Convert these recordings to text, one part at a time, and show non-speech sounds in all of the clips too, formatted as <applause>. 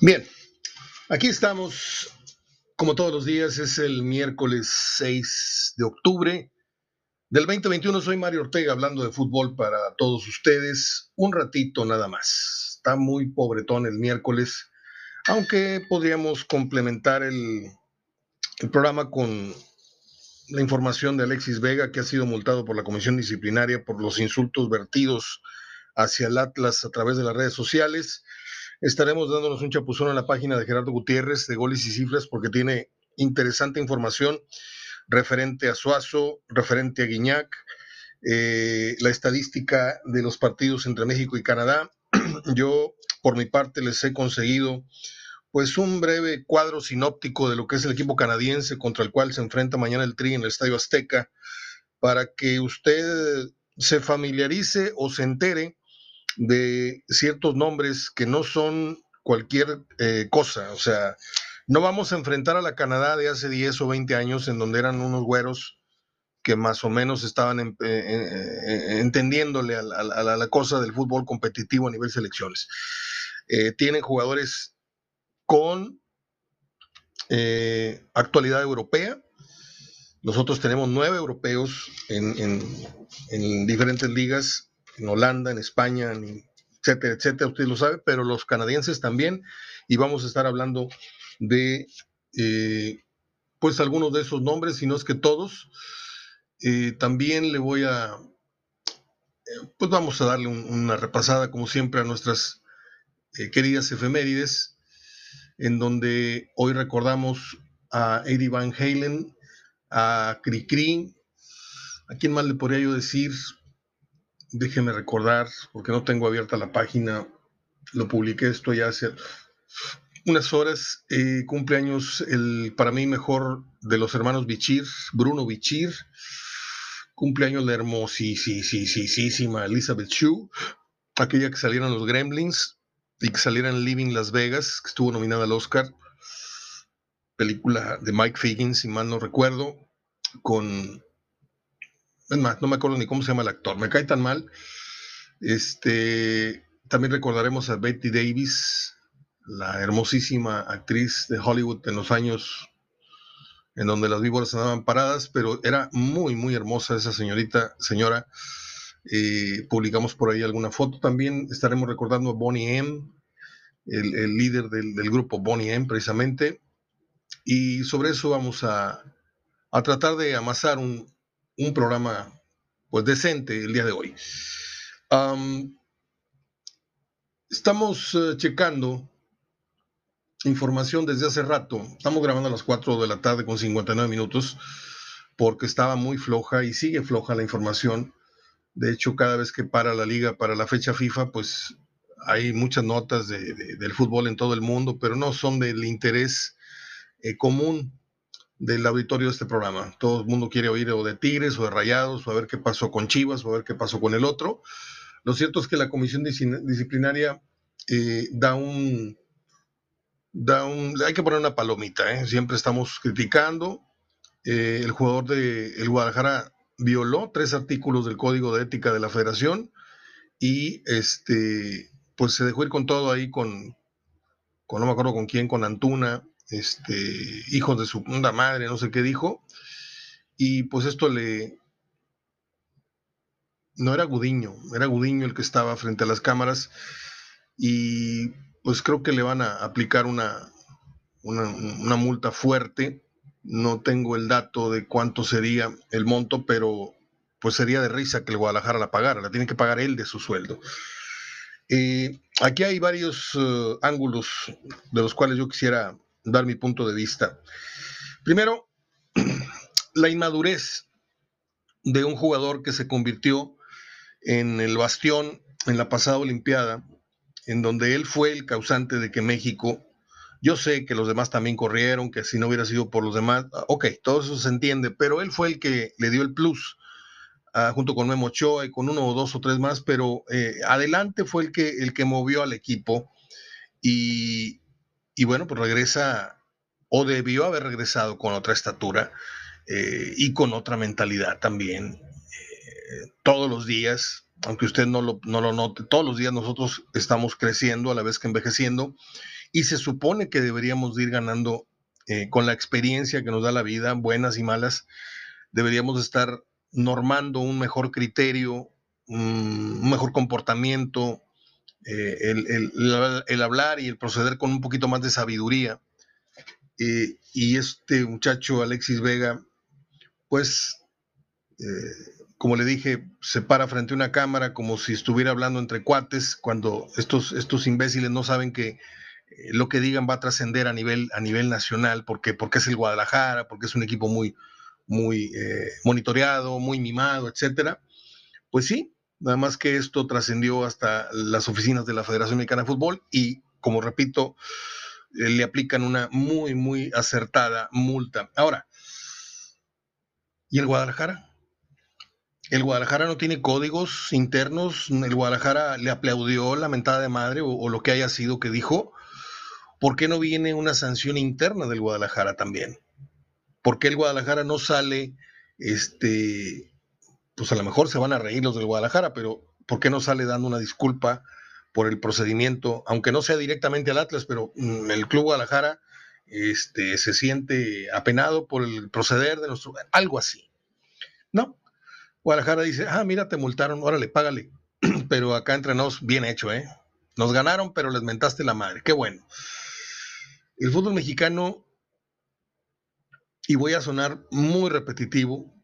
Bien, aquí estamos, como todos los días, es el miércoles 6 de octubre del 2021. Soy Mario Ortega hablando de fútbol para todos ustedes, un ratito nada más. Está muy pobretón el miércoles, aunque podríamos complementar el, el programa con la información de Alexis Vega, que ha sido multado por la Comisión Disciplinaria por los insultos vertidos hacia el Atlas a través de las redes sociales. Estaremos dándonos un chapuzón en la página de Gerardo Gutiérrez de Goles y Cifras porque tiene interesante información referente a Suazo, referente a Guiñac, eh, la estadística de los partidos entre México y Canadá. <clears throat> Yo, por mi parte, les he conseguido pues un breve cuadro sinóptico de lo que es el equipo canadiense contra el cual se enfrenta mañana el Tri en el Estadio Azteca, para que usted se familiarice o se entere de ciertos nombres que no son cualquier eh, cosa. O sea, no vamos a enfrentar a la Canadá de hace 10 o 20 años en donde eran unos güeros que más o menos estaban eh, eh, entendiéndole a, la cosa del fútbol competitivo a nivel selecciones. tienen jugadores con actualidad europea. Nosotros tenemos nueve europeos en diferentes ligas en Holanda, en España, etcétera, etcétera, usted lo sabe, pero los canadienses también, y vamos a estar hablando de, eh, pues, algunos de esos nombres, si no es que todos. Eh, también le voy a, eh, pues vamos a darle una repasada, como siempre, a nuestras queridas efemérides, en donde hoy recordamos a Eddie Van Halen, a Cricri, ¿a quién más le podría yo decir? Déjeme recordar, porque no tengo abierta la página, lo publiqué esto ya hace unas horas, eh, cumpleaños el para mí mejor de los hermanos Bichir, Bruno Bichir, cumpleaños la hermosísima Elizabeth Shue, aquella que salieron los Gremlins y que salieran Living Las Vegas, que estuvo nominada al Oscar, película de Mike Figgins, si mal no recuerdo, con es más, no me acuerdo ni cómo se llama el actor, me cae tan mal. Este, también recordaremos a Betty Davis, la hermosísima actriz de Hollywood en los años en donde las víboras andaban paradas, pero era muy, muy hermosa esa señorita, señora. Eh, publicamos por ahí alguna foto. También estaremos recordando a Bonnie M, el, líder del, grupo Bonnie M, precisamente. Y sobre eso vamos a, a tratar de amasar un, un programa pues decente el día de hoy. estamos eh, checando información desde hace rato. Estamos grabando a las 4 de la tarde con 59 minutos porque estaba muy floja y sigue floja la información. De hecho, cada vez que para la liga para la fecha FIFA, pues hay muchas notas del fútbol en todo el mundo, pero no son del interés eh, común del auditorio de este programa. Todo el mundo quiere oír o de Tigres o de Rayados o a ver qué pasó con Chivas o a ver qué pasó con el otro. Lo cierto es que la comisión disciplinaria eh, da un... Da un, hay que poner una palomita, ¿eh? siempre estamos criticando. Eh, el jugador de el Guadalajara violó tres artículos del Código de Ética de la Federación y este pues se dejó ir con todo ahí con, con no me acuerdo con quién, con Antuna, este, hijos de su puta madre, no sé qué dijo. Y pues esto le... No era Gudiño, era Gudiño el que estaba frente a las cámaras y pues creo que le van a aplicar una, una, multa fuerte. No tengo el dato de cuánto sería el monto, pero pues sería de risa que el Guadalajara la pagara, la tiene que pagar él de su sueldo. Eh, aquí hay varios eh, ángulos de los cuales yo quisiera dar mi punto de vista. Primero, <clears throat> la inmadurez de un jugador que se convirtió en el bastión en la pasada Olimpiada, en donde él fue el causante de que México, yo sé que los demás también corrieron, que si no hubiera sido por los demás, ok, todo eso se entiende, pero él fue el que le dio el plus. Ah, junto con Memo Ochoa y con uno o dos o tres más, pero eh, adelante fue el que, el que movió al equipo y, y bueno, pues regresa o debió haber regresado con otra estatura eh, y con otra mentalidad también. Eh, todos los días, aunque usted no lo, no lo note, todos los días nosotros estamos creciendo a la vez que envejeciendo y se supone que deberíamos ir ganando eh, con la experiencia que nos da la vida, buenas y malas, deberíamos estar normando un mejor criterio, un mejor comportamiento, eh, el, hablar y el proceder con un poquito más de sabiduría. Eh, y este muchacho, Alexis Vega, pues, como le dije, se para frente a una cámara como si estuviera hablando entre cuates, cuando estos, estos imbéciles no saben que eh, lo que digan va a trascender a nivel, a nivel nacional, porque, porque es el Guadalajara, porque es un equipo muy, muy eh, monitoreado, muy mimado, etcétera. Pues sí, nada más que esto trascendió hasta las oficinas de la Federación Mexicana de Fútbol y, como repito, eh, le aplican una muy, muy acertada multa. Ahora, ¿y el Guadalajara? El Guadalajara no tiene códigos internos, el Guadalajara le aplaudió la mentada de madre o lo que haya sido que dijo, ¿por qué no viene una sanción interna del Guadalajara también? ¿Por qué el Guadalajara no sale, este, pues a lo mejor se van a reír los del Guadalajara, pero ¿por qué no sale dando una disculpa por el procedimiento, aunque no sea directamente al Atlas, pero mm, el Club Guadalajara este, se siente apenado por el proceder de nuestro, algo así. No, Guadalajara dice, ah, mira, te multaron, órale, págale, <clears throat> pero acá entre bien hecho, ¿eh? Nos ganaron, pero les mentaste la madre, qué bueno. El fútbol mexicano, y voy a sonar muy repetitivo,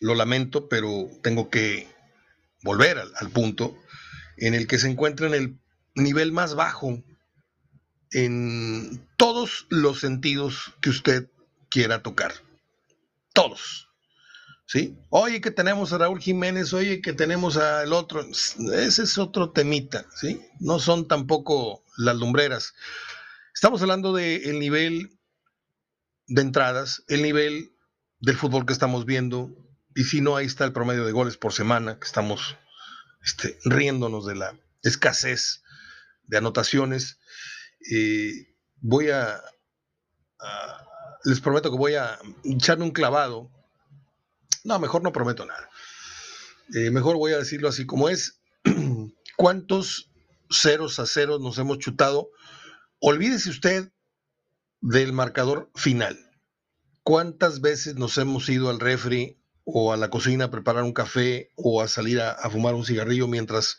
lo lamento, pero tengo que volver al, punto en el que se encuentra en el nivel más bajo en todos los sentidos que usted quiera tocar. Todos. ¿Sí? Oye, que tenemos a Raúl Jiménez, oye, que tenemos al otro. Ese es otro temita, ¿sí? No son tampoco las lumbreras. Estamos hablando del nivel de entradas, el nivel del fútbol que estamos viendo, y si no, ahí está el promedio de goles por semana, que estamos este, riéndonos de la escasez de anotaciones. Eh, voy a, les prometo que voy a echarme un clavado. No, mejor no prometo nada. Eh, mejor voy a decirlo así como es. <clears throat> ¿Cuántos ceros a ceros nos hemos chutado Olvídese usted del marcador final. ¿Cuántas veces nos hemos ido al refri o a la cocina a preparar un café o a salir a, fumar un cigarrillo mientras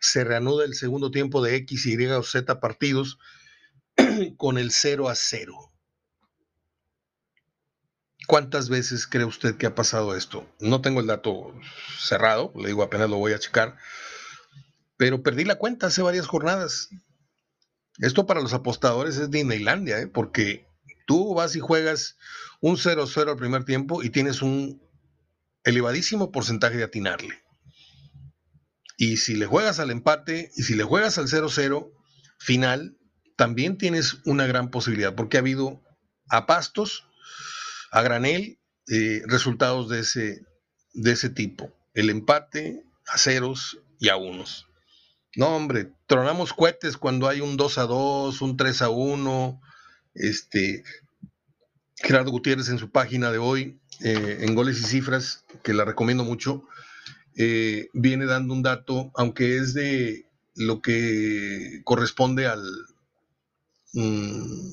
se reanuda el segundo tiempo de X, Y o Z partidos <clears throat> con el 0 a 0? ¿Cuántas veces cree usted que ha pasado esto? No tengo el dato cerrado, le digo apenas lo voy a checar, pero perdí la cuenta hace varias jornadas. Esto para los apostadores es Disneylandia, ¿eh? porque tú vas y juegas un 0-0 al primer tiempo y tienes un elevadísimo porcentaje de atinarle. Y si le juegas al empate y si le juegas al 0-0 final, también tienes una gran posibilidad, porque ha habido a pastos, a granel, eh, resultados de ese, de ese tipo. El empate a ceros y a unos. No, hombre, tronamos cohetes cuando hay un 2 a 2, un 3 a 1. Este, Gerardo Gutiérrez en su página de hoy, eh, en Goles y Cifras, que la recomiendo mucho, eh, viene dando un dato, aunque es de lo que corresponde al, mm,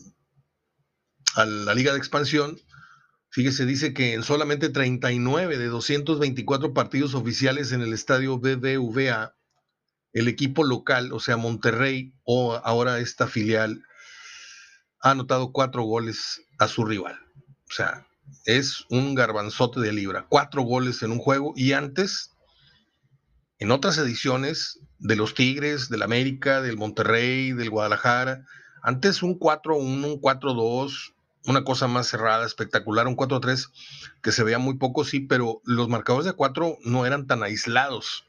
a la Liga de Expansión. Fíjese, dice que en solamente 39 de 224 partidos oficiales en el estadio BBVA, el equipo local, o sea, Monterrey o ahora esta filial, ha anotado cuatro goles a su rival. O sea, es un garbanzote de libra. Cuatro goles en un juego y antes, en otras ediciones de los Tigres, del América, del Monterrey, del Guadalajara, antes un 4-1, un 4-2, una cosa más cerrada, espectacular, un 4-3, que se veía muy poco, sí, pero los marcadores de cuatro no eran tan aislados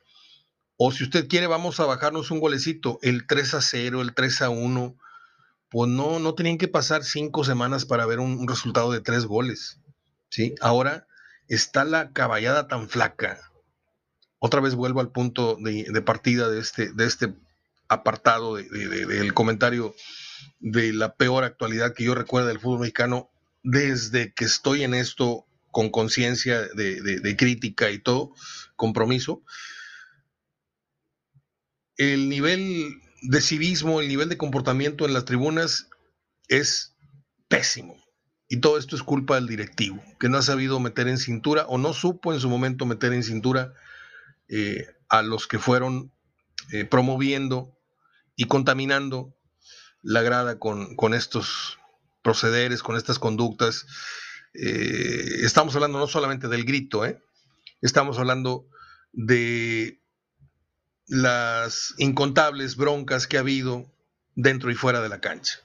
o si usted quiere, vamos a bajarnos un golecito, el 3 a 0, el 3 a 1. Pues no, no tenían que pasar cinco semanas para ver un, resultado de tres goles. ¿sí? Ahora está la caballada tan flaca. Otra vez vuelvo al punto de, partida de este, de este apartado del comentario de la peor actualidad que yo recuerdo del fútbol mexicano desde que estoy en esto con conciencia de, crítica y todo, compromiso el nivel de civismo, el nivel de comportamiento en las tribunas es pésimo. Y todo esto es culpa del directivo, que no ha sabido meter en cintura o no supo en su momento meter en cintura eh, a los que fueron eh, promoviendo y contaminando la grada con, con, estos procederes, con estas conductas. Eh, estamos hablando no solamente del grito, estamos hablando de las incontables broncas que ha habido dentro y fuera de la cancha.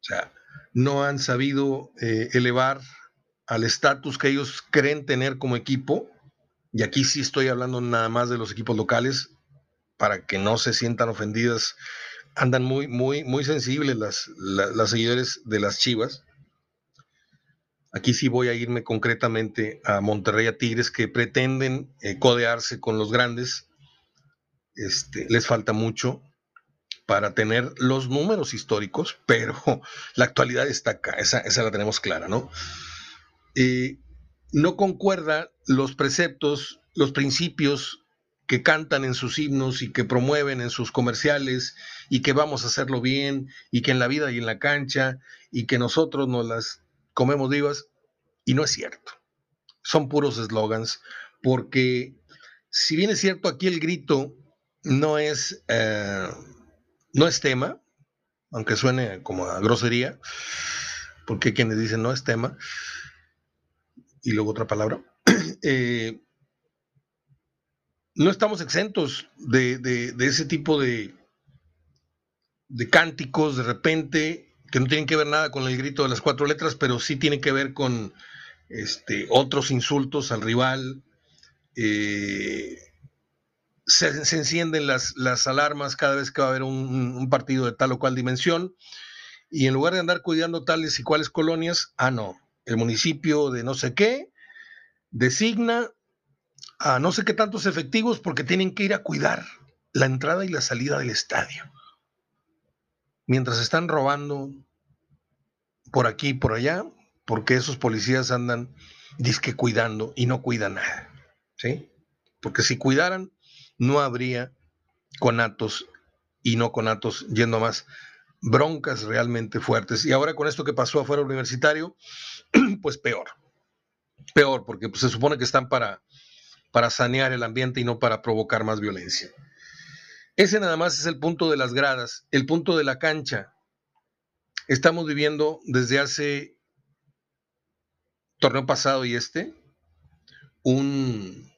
O sea, no han sabido eh, elevar al estatus que ellos creen tener como equipo, y aquí sí estoy hablando nada más de los equipos locales, para que no se sientan ofendidas, andan muy, muy, muy sensibles las, las, seguidores de las Chivas. Aquí sí voy a irme concretamente a Monterrey, a Tigres, que pretenden eh, codearse con los grandes. Este, les falta mucho para tener los números históricos, <laughs> pero la actualidad está acá, esa, la tenemos clara, ¿no? Eh, no concuerda los preceptos, los principios que cantan en sus himnos y que promueven en sus comerciales y que vamos a hacerlo bien y que en la vida y en la cancha y que nosotros nos las comemos vivas y no es cierto. Son puros eslogans porque si bien es cierto aquí el grito no es eh, no es tema, aunque suene como a grosería, porque hay quienes dicen no es tema, y luego otra palabra. <clears throat> Eh, no estamos exentos de, ese tipo de, de cánticos de repente que no tienen que ver nada con el grito de las cuatro letras, pero sí tienen que ver con este, otros insultos al rival, eh, se, encienden las, las, alarmas cada vez que va a haber un, partido de tal o cual dimensión, y en lugar de andar cuidando tales y cuales colonias, ah, no, el municipio de no sé qué designa a no sé qué tantos efectivos porque tienen que ir a cuidar la entrada y la salida del estadio. Mientras están robando por aquí y por allá, porque esos policías andan disque cuidando y no cuidan nada. ¿Sí? Porque si cuidaran, no habría conatos y no conatos yendo más broncas realmente fuertes. Y ahora con esto que pasó afuera universitario, <clears throat> pues peor. Peor, porque pues, se supone que están para, para sanear el ambiente y no para provocar más violencia. Ese nada más es el punto de las gradas, el punto de la cancha. Estamos viviendo desde hace torneo pasado y este un,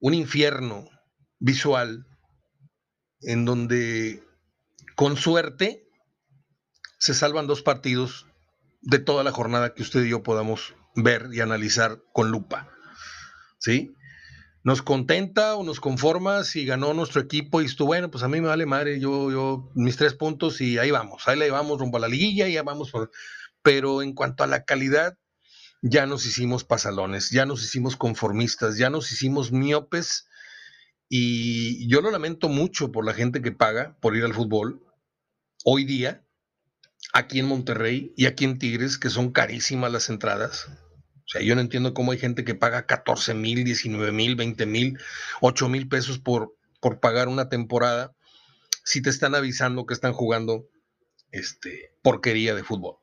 un infierno visual en donde con suerte se salvan dos partidos de toda la jornada que usted y yo podamos ver y analizar con lupa. ¿Sí? Nos contenta o nos conforma si ganó nuestro equipo y estuvo bueno, pues a mí me vale madre, yo, yo, mis tres puntos y ahí vamos, ahí le vamos rumbo a la liguilla y ya vamos por... Pero en cuanto a la calidad, ya nos hicimos pasalones, ya nos hicimos conformistas, ya nos hicimos miopes y yo lo lamento mucho por la gente que paga por ir al fútbol hoy día, aquí en Monterrey y aquí en Tigres, que son carísimas las entradas. O sea, yo no entiendo cómo hay gente que paga 14 mil, 19 mil, 20 mil, 8 mil pesos por, por pagar una temporada si te están avisando que están jugando este, porquería de fútbol.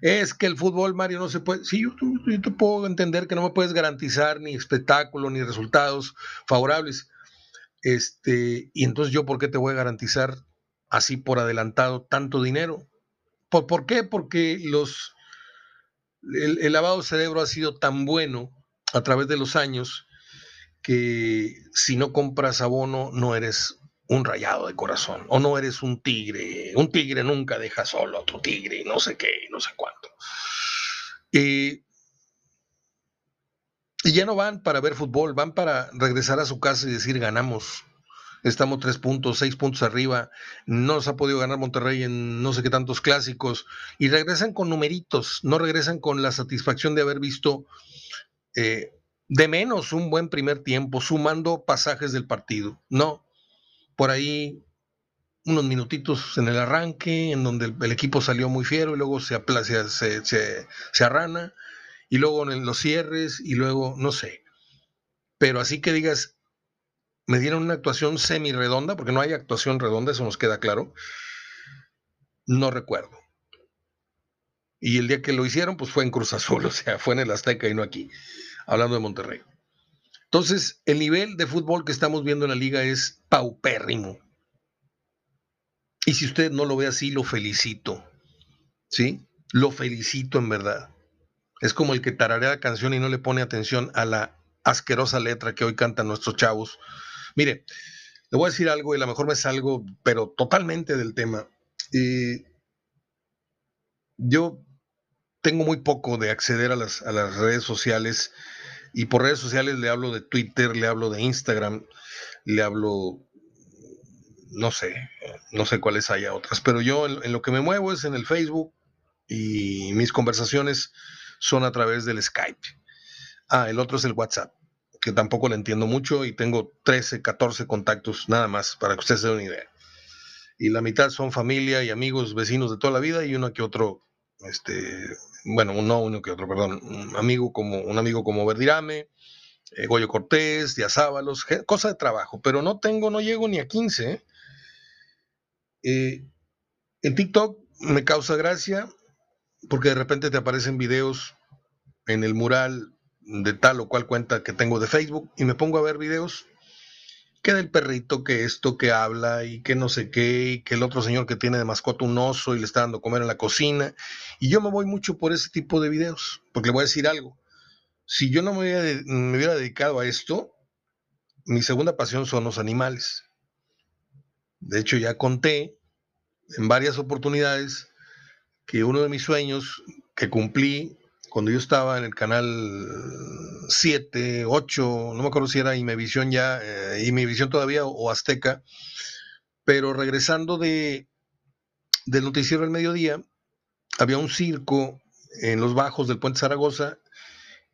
Es que el fútbol, Mario, no se puede. Sí, yo, te puedo entender que no me puedes garantizar ni espectáculo ni resultados favorables. Este, y entonces yo, ¿por qué te voy a garantizar así por adelantado tanto dinero? ¿Por, por qué? Porque los, el, el, lavado de cerebro ha sido tan bueno a través de los años que si no compras abono no eres un rayado de corazón, o no eres un tigre, un tigre nunca deja solo a otro tigre, no sé qué, no sé cuánto. y ya no van para ver fútbol, van para regresar a su casa y decir ganamos. Estamos tres puntos, seis puntos arriba. No nos ha podido ganar Monterrey en no sé qué tantos clásicos. Y regresan con numeritos, no regresan con la satisfacción de haber visto eh, de menos un buen primer tiempo, sumando pasajes del partido. No, por ahí unos minutitos en el arranque, en donde el, equipo salió muy fiero y luego se, se, se, se, arrana, y luego en los cierres, y luego, no sé. Pero así que digas, me dieron una actuación semi-redonda, porque no hay actuación redonda, eso nos queda claro. No recuerdo. Y el día que lo hicieron, pues fue en Cruz Azul, <laughs> o sea, fue en el Azteca y no aquí, hablando de Monterrey. Entonces, el nivel de fútbol que estamos viendo en la liga es paupérrimo. Y si usted no lo ve así, lo felicito. ¿Sí? Lo felicito en verdad. Es como el que tararea la canción y no le pone atención a la asquerosa letra que hoy cantan nuestros chavos. Mire, le voy a decir algo y a lo mejor me salgo, pero totalmente del tema. Eh, yo tengo muy poco de acceder a las, a las redes sociales y por redes sociales le hablo de Twitter, le hablo de Instagram, le hablo, no sé, no sé cuáles haya otras, pero yo en, lo que me muevo es en el Facebook y mis conversaciones son a través del Skype. Ah, el otro es el WhatsApp, que tampoco le entiendo mucho y tengo 13, 14 contactos nada más para que ustedes se den una idea. Y la mitad son familia y amigos, vecinos de toda la vida y uno que otro este, bueno, no uno que otro, perdón, un amigo como, un amigo como Verdirame, eh, Goyo Cortés, Díaz Ábalos, cosa de trabajo, pero no tengo, no llego ni a 15. ¿eh? En TikTok me causa gracia porque de repente te aparecen videos en el mural de tal o cual cuenta que tengo de Facebook y me pongo a ver videos que del perrito, que esto, que habla y que no sé qué, y que el otro señor que tiene de mascota un oso y le está dando comer en la cocina. Y yo me voy mucho por ese tipo de videos, porque le voy a decir algo. Si yo no me hubiera, me hubiera dedicado a esto, mi segunda pasión son los animales. De hecho, ya conté en varias oportunidades que uno de mis sueños que cumplí cuando yo estaba en el canal 7, 8, no me acuerdo si era Imevisión ya, eh, Imevisión todavía o, Azteca, pero regresando de, del noticiero del mediodía, había un circo en los bajos del puente Zaragoza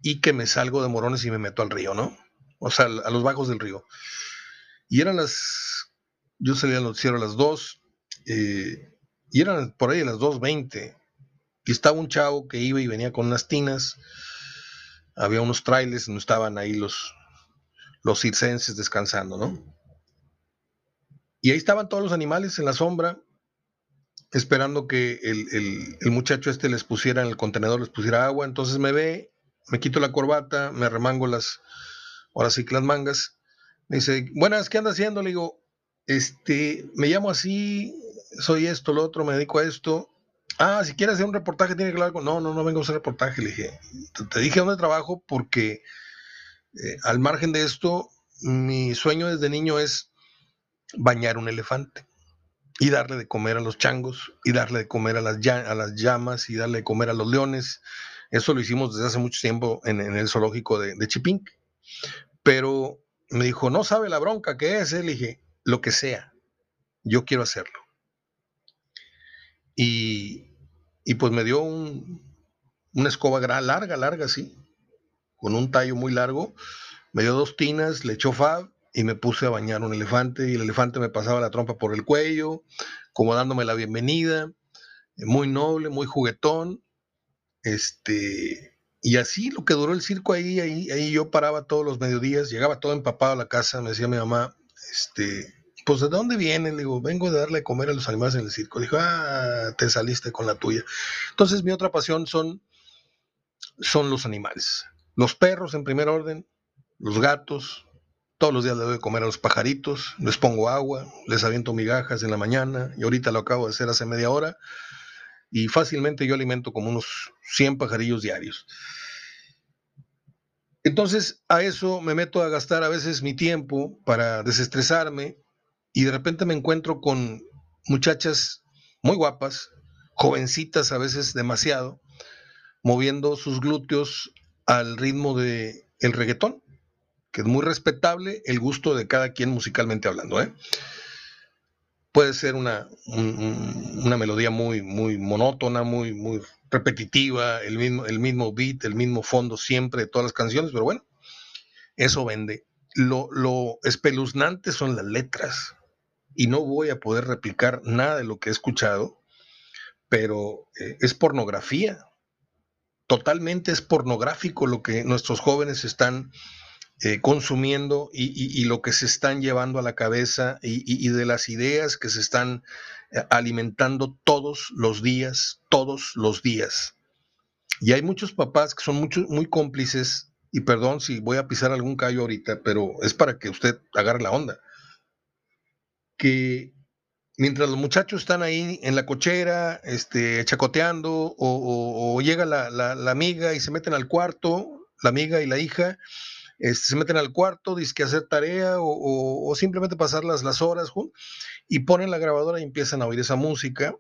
y que me salgo de Morones y me meto al río, ¿no? O sea, a los bajos del río. Y eran las, yo salía al noticiero a las 2, eh, y eran por ahí a las 2.20 y estaba un chavo que iba y venía con unas tinas. Había unos trailers donde estaban ahí los, los circenses descansando, ¿no? Y ahí estaban todos los animales en la sombra, esperando que el, el, muchacho este les pusiera en el contenedor, les pusiera agua. Entonces me ve, me quito la corbata, me remango las, ahora sí las mangas. Dice, buenas, ¿qué anda haciendo? Le digo, este, me llamo así, soy esto, lo otro, me dedico a esto. Ah, si quieres hacer un reportaje, tiene que hablar con. No, no, no vengo a hacer reportaje. Le dije, te dije dónde trabajo porque eh, al margen de esto, mi sueño desde niño es bañar un elefante y darle de comer a los changos y darle de comer a las, llamas y darle de comer a los leones. Eso lo hicimos desde hace mucho tiempo en, el zoológico de, de. Pero me dijo, no sabe la bronca que es. Le dije, lo que sea, yo quiero hacerlo. Y, pues me dio una escoba larga, larga, sí, con un tallo muy largo. Me dio dos tinas, le echó fab y me puse a bañar un elefante. Y el elefante me pasaba la trompa por el cuello, como dándome la bienvenida. Muy noble, muy juguetón. Este, y así lo que duró el circo ahí, ahí, ahí yo paraba todos los mediodías, llegaba todo empapado a la casa, me decía mi mamá, este, pues ¿de dónde viene? Le digo, vengo de darle a comer a los animales en el circo. Le dijo, ah, te saliste con la tuya. Entonces mi otra pasión son, son los animales. Los perros en primer orden, los gatos. Todos los días le doy de comer a los pajaritos, les pongo agua, les aviento migajas en la mañana y ahorita lo acabo de hacer hace media hora. Y fácilmente yo alimento como unos 100 pajarillos diarios. Entonces a eso me meto a gastar a veces mi tiempo para desestresarme y de repente me encuentro con muchachas muy guapas, jovencitas a veces demasiado, moviendo sus glúteos al ritmo de el reggaetón, que es muy respetable el gusto de cada quien musicalmente hablando. ¿eh? Puede ser una, una melodía muy, muy monótona, muy, muy repetitiva, el mismo, el mismo beat, el mismo fondo siempre de todas las canciones, pero bueno, eso vende. Lo, lo espeluznante son las letras y no voy a poder replicar nada de lo que he escuchado, pero eh, es pornografía. Totalmente es pornográfico lo que nuestros jóvenes están eh, consumiendo y, lo que se están llevando a la cabeza y, de las ideas que se están eh, alimentando todos los días, todos los días. Y hay muchos papás que son muy cómplices, y perdón si voy a pisar algún callo ahorita, pero es para que usted agarre la onda, que mientras los muchachos están ahí en la cochera, este, chacoteando, o, llega la, amiga y se meten al cuarto, la amiga y la hija, este, se meten al cuarto, dicen que hacer tarea o, simplemente pasar las, las horas y ponen la grabadora y empiezan a oír esa música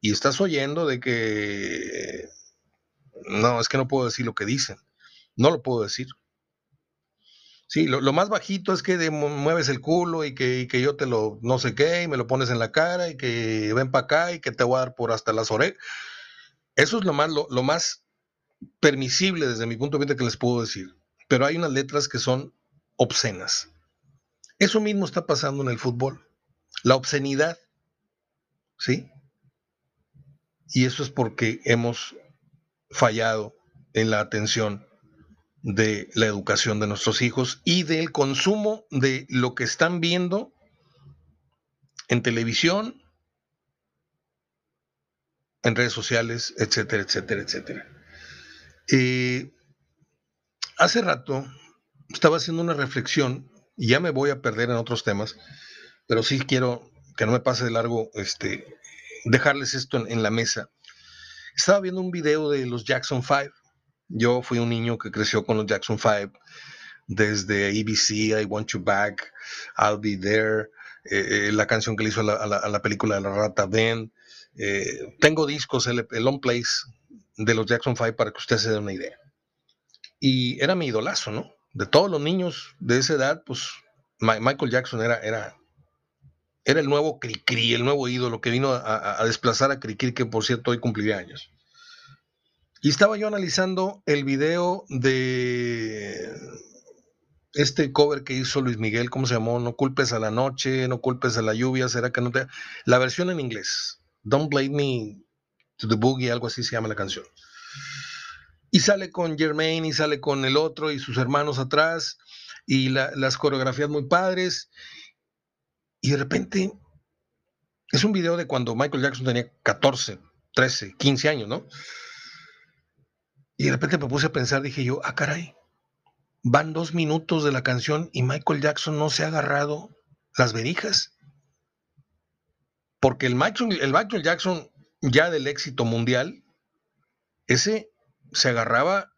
y estás oyendo de que no, es que no puedo decir lo que dicen, no lo puedo decir. Sí, lo, más bajito es que mueves el culo y que, que, yo te lo no sé qué y me lo pones en la cara y que ven para acá y que te voy a dar por hasta las orejas. Eso es lo más, lo, más permisible desde mi punto de vista que les puedo decir. Pero hay unas letras que son obscenas. Eso mismo está pasando en el fútbol. La obscenidad. ¿Sí? Y eso es porque hemos fallado en la atención de la educación de nuestros hijos y del consumo de lo que están viendo en televisión, en redes sociales, etcétera, etcétera, etcétera. Eh, hace rato estaba haciendo una reflexión, y ya me voy a perder en otros temas, pero sí quiero que no me pase de largo este, dejarles esto en, en la mesa. Estaba viendo un video de los Jackson 5 yo fui un niño que creció con los Jackson 5 desde ABC, I Want You Back, I'll Be There, eh, eh, la canción que le hizo a la, película de la rata Ben. Eh, tengo discos, el, el On Place de los Jackson 5 para que usted se dé una idea. Y era mi idolazo, ¿no? De todos los niños de esa edad, pues Michael Jackson era, era, era el nuevo Cricri, el nuevo ídolo que vino a, desplazar a Cricri, que por cierto hoy cumpliría años. Y estaba yo analizando el video de este cover que hizo Luis Miguel, ¿cómo se llamó? No culpes a la noche, no culpes a la lluvia, será que no te... La versión en inglés, Don't Blame Me to the Boogie, algo así se llama la canción. Y sale con Jermaine y sale con el otro y sus hermanos atrás y las coreografías muy padres. Y de repente es un video de cuando Michael Jackson tenía 14, 13, 15 años, ¿no? Y de repente me puse a pensar, dije yo, ah, caray, van dos minutos de la canción y Michael Jackson no se ha agarrado las verijas. Porque el Michael, el Michael Jackson ya del éxito mundial, ese se agarraba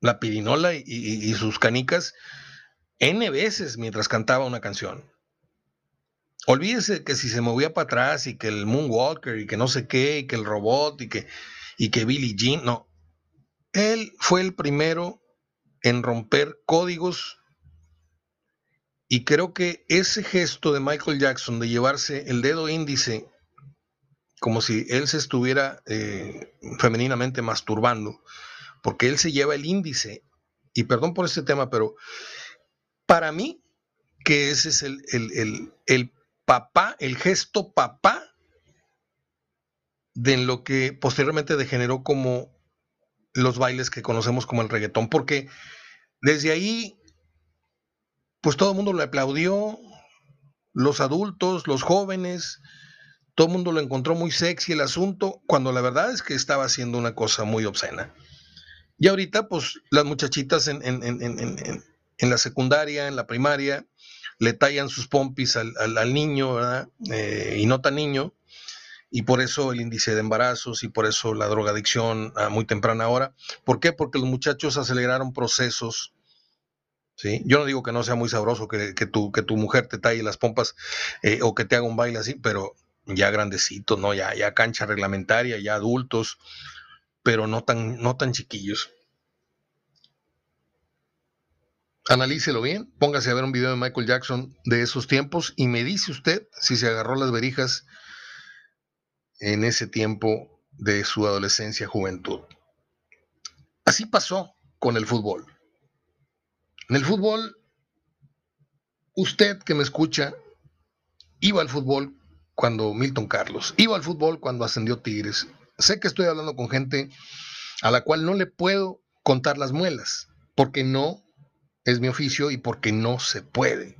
la pirinola y, sus canicas N veces mientras cantaba una canción. Olvídese que si se movía para atrás y que el Moonwalker y que no sé qué y que el robot y que, y que Billie Jean, no, él fue el primero en romper códigos y creo que ese gesto de Michael Jackson de llevarse el dedo índice como si él se estuviera eh, femeninamente masturbando, porque él se lleva el índice, y perdón por este tema, pero para mí que ese es el, el, el papá, el gesto papá de lo que posteriormente degeneró como los bailes que conocemos como el reggaetón, porque desde ahí, pues todo el mundo le aplaudió, los adultos, los jóvenes, todo el mundo lo encontró muy sexy el asunto, cuando la verdad es que estaba haciendo una cosa muy obscena. Y ahorita, pues las muchachitas en, la secundaria, en la primaria, le tallan sus pompis al, niño, ¿verdad? Eh, y no tan niño, y por eso el índice de embarazos y por eso la drogadicción a muy temprana hora. ¿Por qué? Porque los muchachos aceleraron procesos. ¿sí? Yo no digo que no sea muy sabroso que, tu, que tu mujer te talle las pompas eh, o que te haga un baile así, pero ya grandecitos, ¿no? Ya, ya cancha reglamentaria, ya adultos, pero no tan, no tan chiquillos. Analícelo bien, póngase a ver un video de Michael Jackson de esos tiempos y me dice usted si se agarró las verijas en ese tiempo de su adolescencia, juventud. Así pasó con el fútbol. En el fútbol, usted que me escucha, iba al fútbol cuando Milton Carlos, iba al fútbol cuando ascendió Tigres. Sé que estoy hablando con gente a la cual no le puedo contar las muelas, porque no es mi oficio y porque no se puede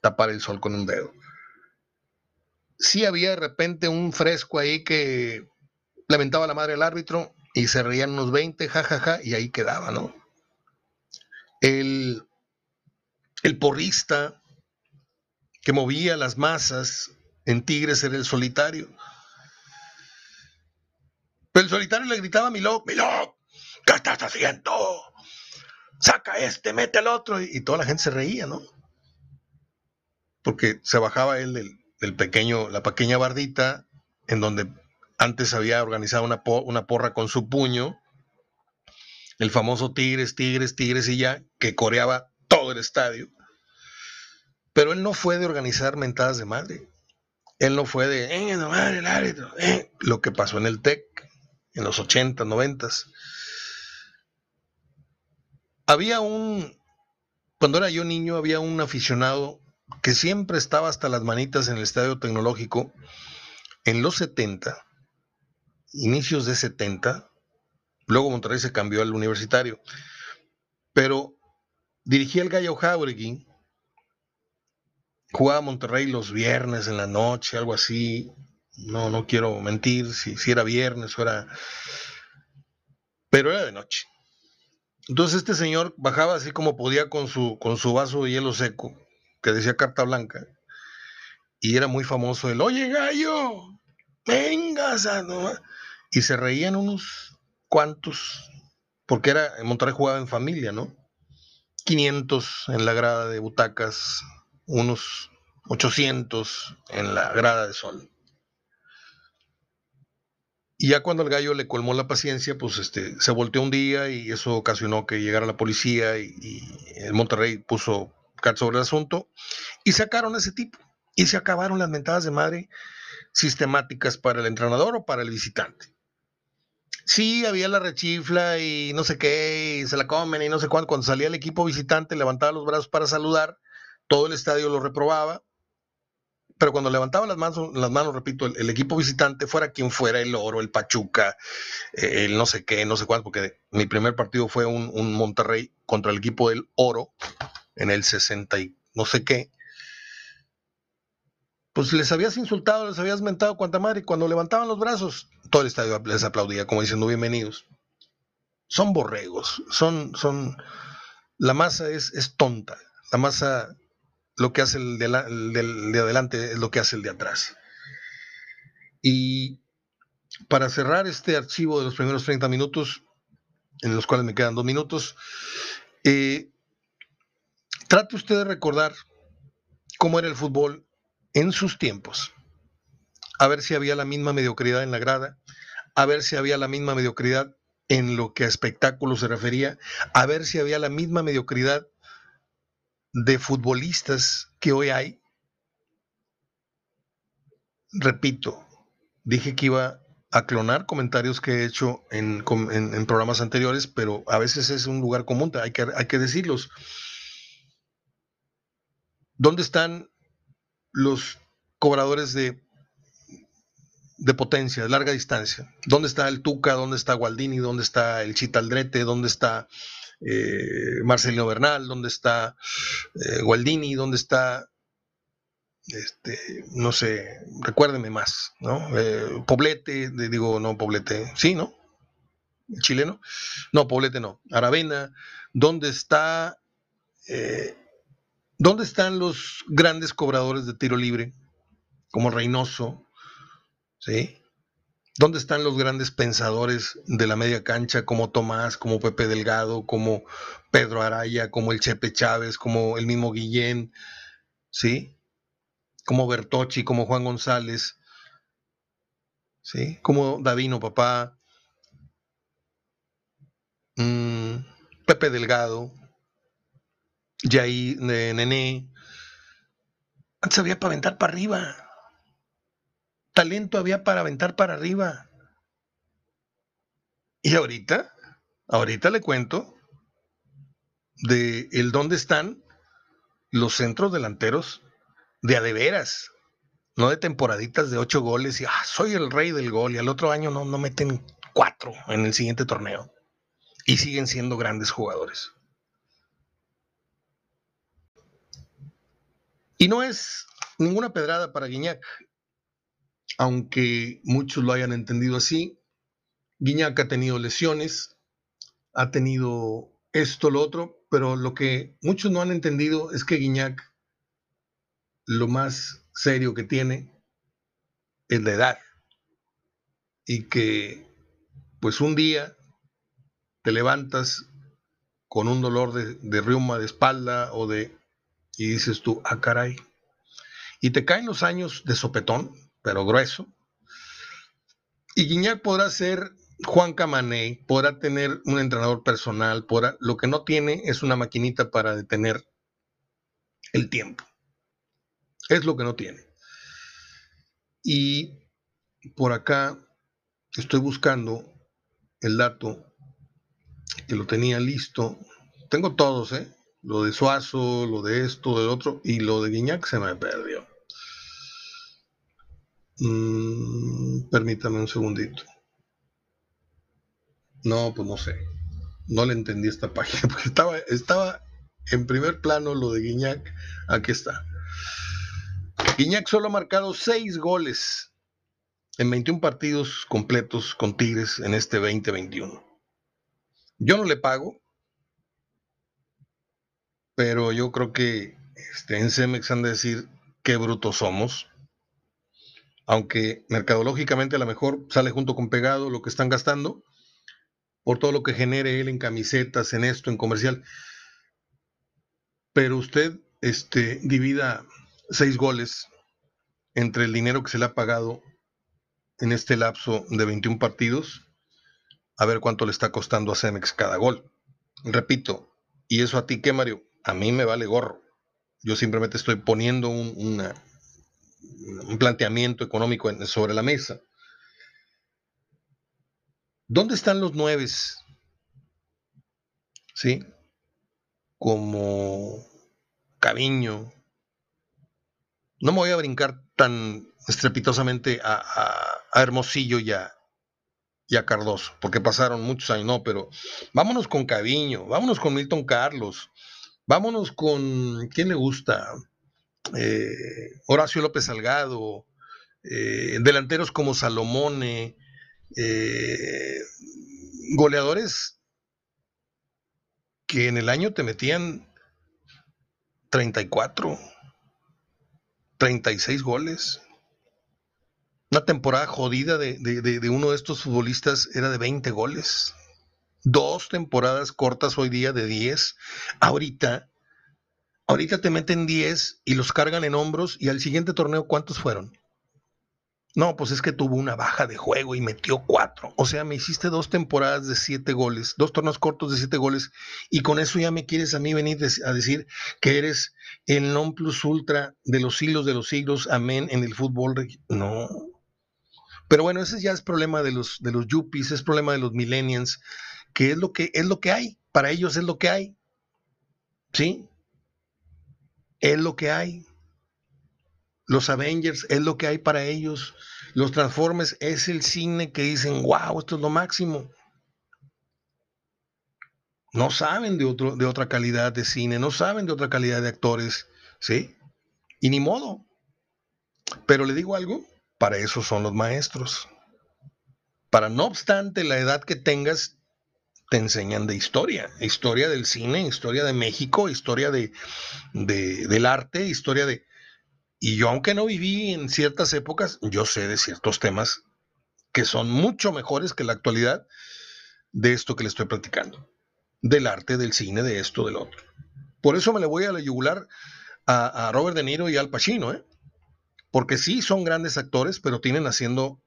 tapar el sol con un dedo. Sí había de repente un fresco ahí que lamentaba la madre del árbitro y se reían unos 20, jajaja, y ahí quedaba, ¿no? El, el porrista que movía las masas en Tigres era el solitario. Pero el solitario le gritaba a Milo, Milo, ¿qué estás haciendo? Saca este, mete al otro. Y, toda la gente se reía, ¿no? Porque se bajaba él del, pequeño, la pequeña bardita, en donde antes había organizado una, una porra con su puño, el famoso Tigres, Tigres, Tigres y ya, que coreaba todo el estadio. Pero él no fue de organizar mentadas de madre. Él no fue de, eh, madre, el árbitro, eh". Lo que pasó en el TEC en los 80, 90. Había un, cuando era yo niño, había un aficionado que siempre estaba hasta las manitas en el estadio tecnológico en los 70, inicios de 70, luego Monterrey se cambió al universitario, pero dirigía el Gallo Jauregui, jugaba Monterrey los viernes en la noche, algo así, no, no quiero mentir si, si era viernes o era... Pero era de noche. Entonces este señor bajaba así como podía con su, con su vaso de hielo seco, que decía carta blanca, y era muy famoso el, oye gallo, venga, y se reían unos cuantos, porque era, en Monterrey jugaba en familia, ¿no? 500 en la grada de butacas, unos 800 en la grada de sol. Y ya cuando el gallo le colmó la paciencia, pues este, se volteó un día y eso ocasionó que llegara la policía y, el Monterrey puso sobre el asunto y sacaron a ese tipo. Y se acabaron las mentadas de madre sistemáticas para el entrenador o para el visitante. Sí, había la rechifla y no sé qué, y se la comen y no sé cuándo. Cuando salía el equipo visitante, levantaba los brazos para saludar, todo el estadio lo reprobaba pero cuando levantaba las manos, las manos repito, el, equipo visitante, fuera quien fuera, el Oro, el Pachuca, el no sé qué, no sé cuánto, porque mi primer partido fue un, Monterrey contra el equipo del Oro en el 60 y no sé qué, pues les habías insultado, les habías mentado cuanta madre, y cuando levantaban los brazos, todo el estadio les aplaudía, como diciendo bienvenidos. Son borregos, son, son, la masa es, es tonta, la masa lo que hace el de, de adelante es lo que hace el de atrás. Y para cerrar este archivo de los primeros 30 minutos, en los cuales me quedan dos minutos, eh, trate usted de recordar cómo era el fútbol en sus tiempos. A ver si había la misma mediocridad en la grada, a ver si había la misma mediocridad en lo que a espectáculo se refería, a ver si había la misma mediocridad de futbolistas que hoy hay, repito, dije que iba a clonar comentarios que he hecho en, programas anteriores, pero a veces es un lugar común, hay que, hay que decirlos. ¿Dónde están los cobradores de, de potencia, de larga distancia? ¿Dónde está el Tuca? ¿Dónde está Gualdini? ¿Dónde está el Chitaldrete? ¿Dónde está eh, Marcelino Bernal, dónde está eh, Gualdini, dónde está, este, no sé, recuérdeme más, ¿no? Eh, Poblete, digo, no, Poblete, sí, ¿no? Chileno, no, Poblete no, Aravena, dónde está, dónde están los grandes cobradores de tiro libre, como Reynoso, ¿sí? ¿Dónde están los grandes pensadores de la media cancha como Tomás, como Pepe Delgado, como Pedro Araya, como el Chepe Chávez, como el mismo Guillén, ¿sí? Como Bertocci, como Juan González, ¿sí? Como Davino, papá, mm, Pepe Delgado, Yair, Nené. Antes había para aventar para arriba talento había para aventar para arriba. Y ahorita, ahorita le cuento de el dónde están los centros delanteros de adeveras, no de temporaditas de ocho goles y ah, soy el rey del gol y al otro año no, no meten cuatro en el siguiente torneo y siguen siendo grandes jugadores. Y no es ninguna pedrada para Guiñac, aunque muchos lo hayan entendido así. Guiñac ha tenido lesiones, ha tenido esto, lo otro, pero lo que muchos no han entendido es que Guiñac lo más serio que tiene es la edad. Y que pues un día te levantas con un dolor de, de de espalda o de... y dices tú, ah, caray. Y te caen los años de sopetón, pero grueso. Y Guiñac podrá ser Juan Camané, podrá tener un entrenador personal, podrá, lo que no tiene es una maquinita para detener el tiempo. Es lo que no tiene. Y por acá estoy buscando el dato que lo tenía listo. Tengo todos, ¿eh? Lo de Suazo, lo de esto, del otro, y lo de Guiñac se me perdió. Mm, permítame un segundito. No, pues no sé. No le entendí esta página, <laughs> porque estaba, estaba en primer plano lo de Guiñac. Aquí está. Guiñac solo ha marcado 6 goles en 21 partidos completos con Tigres en este 2021. Yo no le pago, pero yo creo que este, en Cemex han de decir qué brutos somos. Aunque mercadológicamente a lo mejor sale junto con pegado lo que están gastando, por todo lo que genere él en camisetas, en esto, en comercial. Pero usted este, divida seis goles entre el dinero que se le ha pagado en este lapso de 21 partidos, a ver cuánto le está costando a Cemex cada gol. Repito, ¿y eso a ti qué, Mario? A mí me vale gorro. Yo simplemente estoy poniendo un, un planteamiento económico sobre la mesa. ¿Dónde están los nueves? ¿Sí? Como Caviño. No me voy a brincar tan estrepitosamente a, Hermosillo y a, Cardoso, porque pasaron muchos años, no, pero vámonos con Caviño, vámonos con Milton Carlos, vámonos con, ¿quién le gusta? Eh, Horacio López Salgado, eh, delanteros como Salomone, eh, goleadores que en el año te metían 34, 36 goles. Una temporada jodida de, de, uno de estos futbolistas era de 20 goles. Dos temporadas cortas hoy día de 10. Ahorita, ahorita te meten 10 y los cargan en hombros y al siguiente torneo, ¿cuántos fueron? No, pues es que tuvo una baja de juego y metió cuatro. O sea, me hiciste dos temporadas de siete goles, dos torneos cortos de siete goles, y con eso ya me quieres a mí venir a decir que eres el non plus ultra de los siglos de los siglos, amén, en el fútbol. No. Pero bueno, ese ya es problema de los, de los yuppies, es problema de los millennials, que es lo que, es lo que hay. Para ellos es lo que hay. ¿Sí? Es lo que hay. Los Avengers es lo que hay para ellos. Los Transformers es el cine que dicen, wow, esto es lo máximo. No saben de, otro, de otra calidad de cine, no saben de otra calidad de actores, ¿sí? Y ni modo. Pero le digo algo, para eso son los maestros. Para no obstante la edad que tengas, te enseñan de historia, historia del cine, historia de México, historia de, de del arte, historia de... Y yo, aunque no viví en ciertas épocas, yo sé de ciertos temas que son mucho mejores que la actualidad de esto que le estoy platicando. Del arte, del cine, de esto, del otro. Por eso me le voy a la yugular a, Robert De Niro y Al Pacino, ¿eh? Porque sí son grandes actores, pero tienen haciendo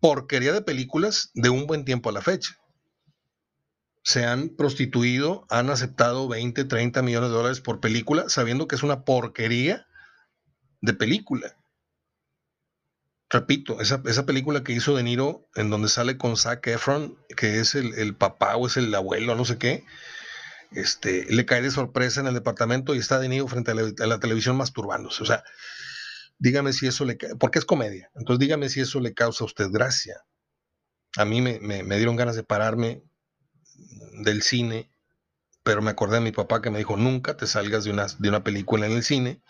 porquería de películas de un buen tiempo a la fecha. Se han prostituido, han aceptado 20, 30 millones de dólares por película, sabiendo que es una porquería de película. Repito, esa, película que hizo De Niro, en donde sale con Zac Efron, que es el, papá o es el abuelo, no sé qué, este, le cae de sorpresa en el departamento y está De Niro frente a la, televisión masturbándose. O sea, dígame si eso le porque es comedia, entonces dígame si eso le causa a usted gracia. A mí me, me dieron ganas de pararme del cine, pero me acordé de mi papá que me dijo, nunca te salgas de una, de una película en el cine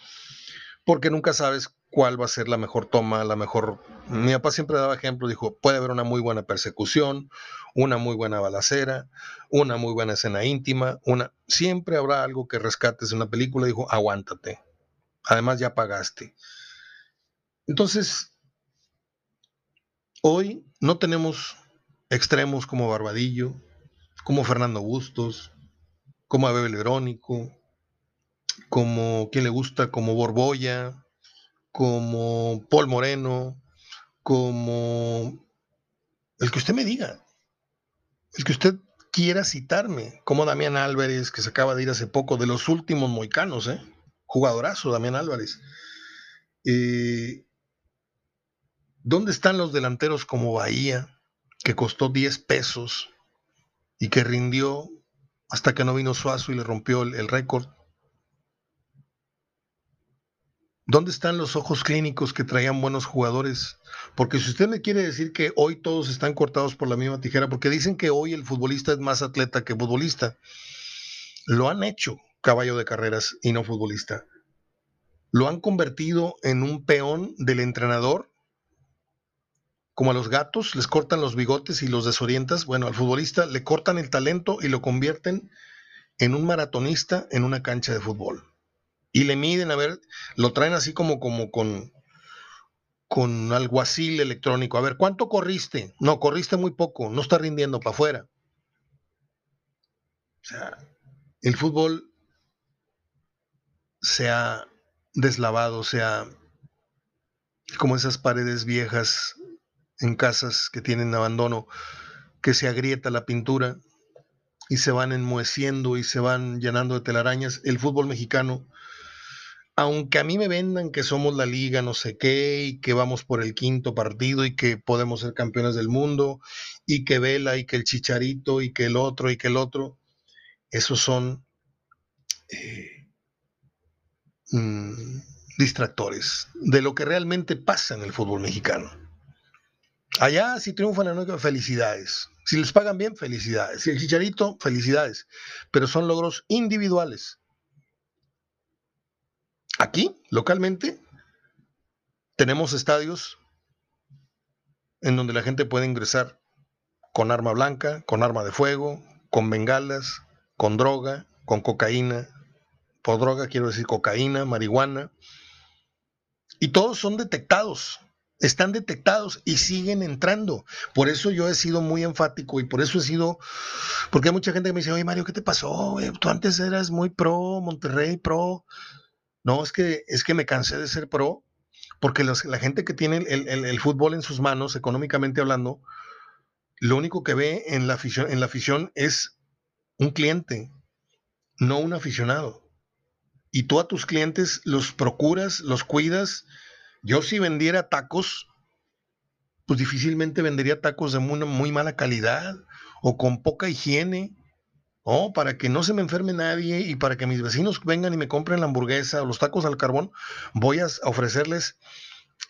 porque nunca sabes cuál va a ser la mejor toma, la mejor... Mi papá siempre daba ejemplo, dijo, puede haber una muy buena persecución, una muy buena balacera, una muy buena escena íntima, una... Siempre habrá algo que rescates en una película, dijo, aguántate. Además ya pagaste. Entonces, hoy no tenemos extremos como Barbadillo, como Fernando Bustos, como Abel Verónico, como quien le gusta, como Borboya, como Paul Moreno, como el que usted me diga, el que usted quiera citarme, como Damián Álvarez, que se acaba de ir hace poco, de los últimos moicanos, ¿eh? jugadorazo Damián Álvarez. Eh, ¿Dónde están los delanteros como Bahía, que costó 10 pesos y que rindió hasta que no vino Suazo y le rompió el récord? ¿Dónde están los ojos clínicos que traían buenos jugadores? Porque si usted me quiere decir que hoy todos están cortados por la misma tijera, porque dicen que hoy el futbolista es más atleta que futbolista, lo han hecho caballo de carreras y no futbolista. Lo han convertido en un peón del entrenador, como a los gatos les cortan los bigotes y los desorientas. Bueno, al futbolista le cortan el talento y lo convierten en un maratonista en una cancha de fútbol y le miden, a ver, lo traen así como, como con, con alguacil electrónico. A ver, ¿cuánto corriste? No, corriste muy poco, no está rindiendo para afuera. O sea, el fútbol se ha deslavado, se ha como esas paredes viejas en casas que tienen abandono, que se agrieta la pintura y se van enmoheciendo y se van llenando de telarañas. El fútbol mexicano aunque a mí me vendan que somos la liga no sé qué y que vamos por el quinto partido y que podemos ser campeones del mundo y que Vela y que el Chicharito y que el otro y que el otro, esos son eh, mm, distractores de lo que realmente pasa en el fútbol mexicano. Allá si triunfan en felicidades. Si les pagan bien, felicidades. Si el Chicharito, felicidades. Pero son logros individuales Aquí, localmente, tenemos estadios en donde la gente puede ingresar con arma blanca, con arma de fuego, con bengalas, con droga, con cocaína. Por droga quiero decir cocaína, marihuana. Y todos son detectados, están detectados y siguen entrando. Por eso yo he sido muy enfático y por eso he sido, porque hay mucha gente que me dice, oye Mario, ¿qué te pasó? Tú antes eras muy pro, Monterrey pro. No, es que, es que me cansé de ser pro, porque la gente que tiene el, fútbol en sus manos, económicamente hablando, lo único que ve en la afición, en la afición es un cliente, no un aficionado. Y tú a tus clientes los procuras, los cuidas. Yo si vendiera tacos, pues difícilmente vendería tacos de muy mala calidad o con poca higiene Oh, para que no se me enferme nadie y para que mis vecinos vengan y me compren la hamburguesa o los tacos al carbón, voy a ofrecerles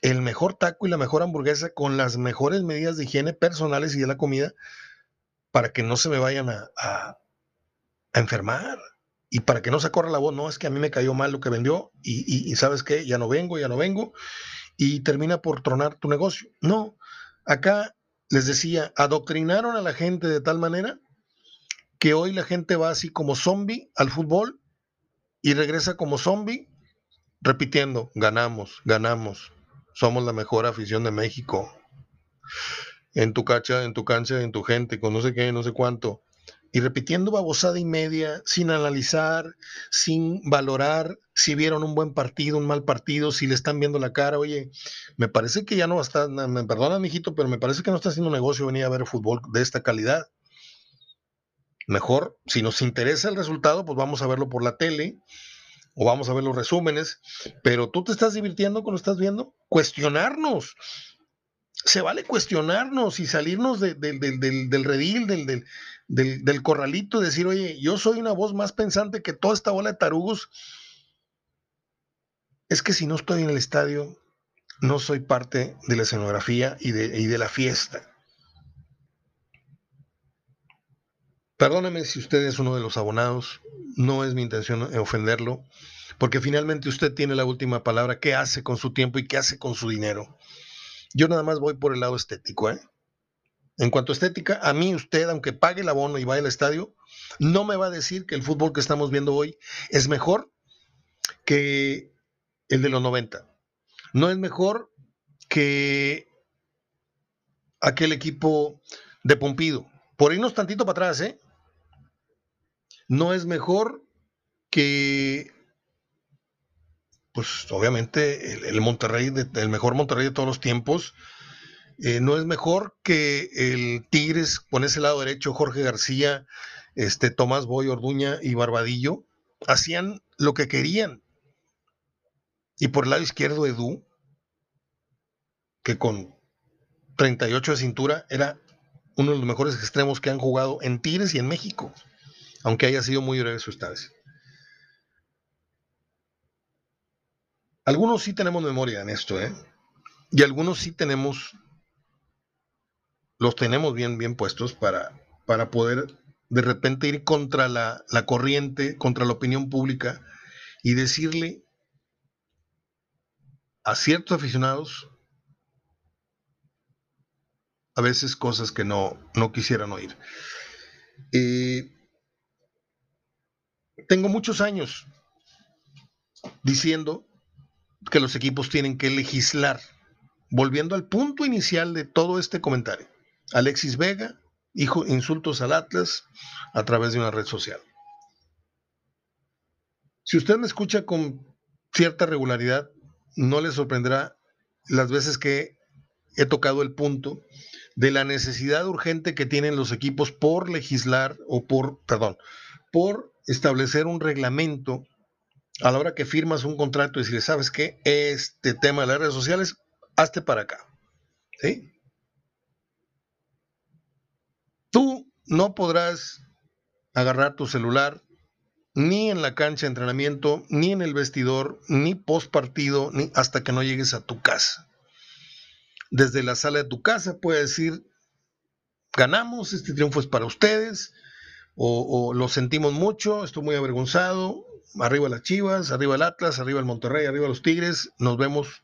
el mejor taco y la mejor hamburguesa con las mejores medidas de higiene personales y de la comida para que no se me vayan a, enfermar y para que no se corra la voz, no es que a mí me cayó mal lo que vendió y, y sabes qué, ya no vengo, ya no vengo y termina por tronar tu negocio. No, acá les decía, adoctrinaron a la gente de tal manera que hoy la gente va así como zombie al fútbol y regresa como zombie repitiendo, ganamos, ganamos, somos la mejor afición de México. En tu cacha, en tu cancha, en tu gente, con no sé qué, no sé cuánto. Y repitiendo babosada y media, sin analizar, sin valorar si vieron un buen partido, un mal partido, si le están viendo la cara. Oye, me parece que ya no estar, me perdona, mijito, pero me parece que no está haciendo negocio venir a ver fútbol de esta calidad. Mejor, si nos interesa el resultado, pues vamos a verlo por la tele o vamos a ver los resúmenes, pero tú te estás divirtiendo con lo estás viendo. Cuestionarnos. Se vale cuestionarnos y salirnos del redil, del, del, corralito, y decir, oye, yo soy una voz más pensante que toda esta bola de tarugos. Es que si no estoy en el estadio, no soy parte de la escenografía y de, y de la fiesta. Perdóneme si usted es uno de los abonados, no es mi intención ofenderlo, porque finalmente usted tiene la última palabra, qué hace con su tiempo y qué hace con su dinero. Yo nada más voy por el lado estético, ¿eh? En cuanto a estética, a mí usted, aunque pague el abono y vaya al estadio, no me va a decir que el fútbol que estamos viendo hoy es mejor que el de los 90. No es mejor que aquel equipo de Pompido. Por irnos tantito para atrás, ¿eh? No es mejor que, pues obviamente, el, Monterrey, el mejor Monterrey de todos los tiempos, eh, no es mejor que el Tigres con ese lado derecho, Jorge García, este, Tomás Boy, Orduña y Barbadillo, hacían lo que querían. Y por el lado izquierdo, Edu, que con 38 de cintura era uno de los mejores extremos que han jugado en Tigres y en México, aunque haya sido muy breve su estancia. Algunos sí tenemos memoria en esto, ¿eh? Y algunos sí tenemos, los tenemos bien, bien puestos para, para poder de repente ir contra la, la corriente, contra la opinión pública y decirle a ciertos aficionados a veces cosas que no, no quisieran oír. Eh, tengo muchos años diciendo que los equipos tienen que legislar, volviendo al punto inicial de todo este comentario. Alexis Vega, hijo, insultos al Atlas a través de una red social. Si usted me escucha con cierta regularidad, no le sorprenderá las veces que he tocado el punto de la necesidad urgente que tienen los equipos por legislar o por, perdón, por establecer un reglamento a la hora que firmas un contrato y decirle, ¿sabes qué? Este tema de las redes sociales, hazte para acá. ¿Sí? Tú no podrás agarrar tu celular ni en la cancha de entrenamiento, ni en el vestidor, ni post partido, ni hasta que no llegues a tu casa desde la sala de tu casa, puede decir, ganamos, este triunfo es para ustedes, o, lo sentimos mucho, estoy muy avergonzado, arriba las Chivas, arriba el Atlas, arriba el Monterrey, arriba los Tigres, nos vemos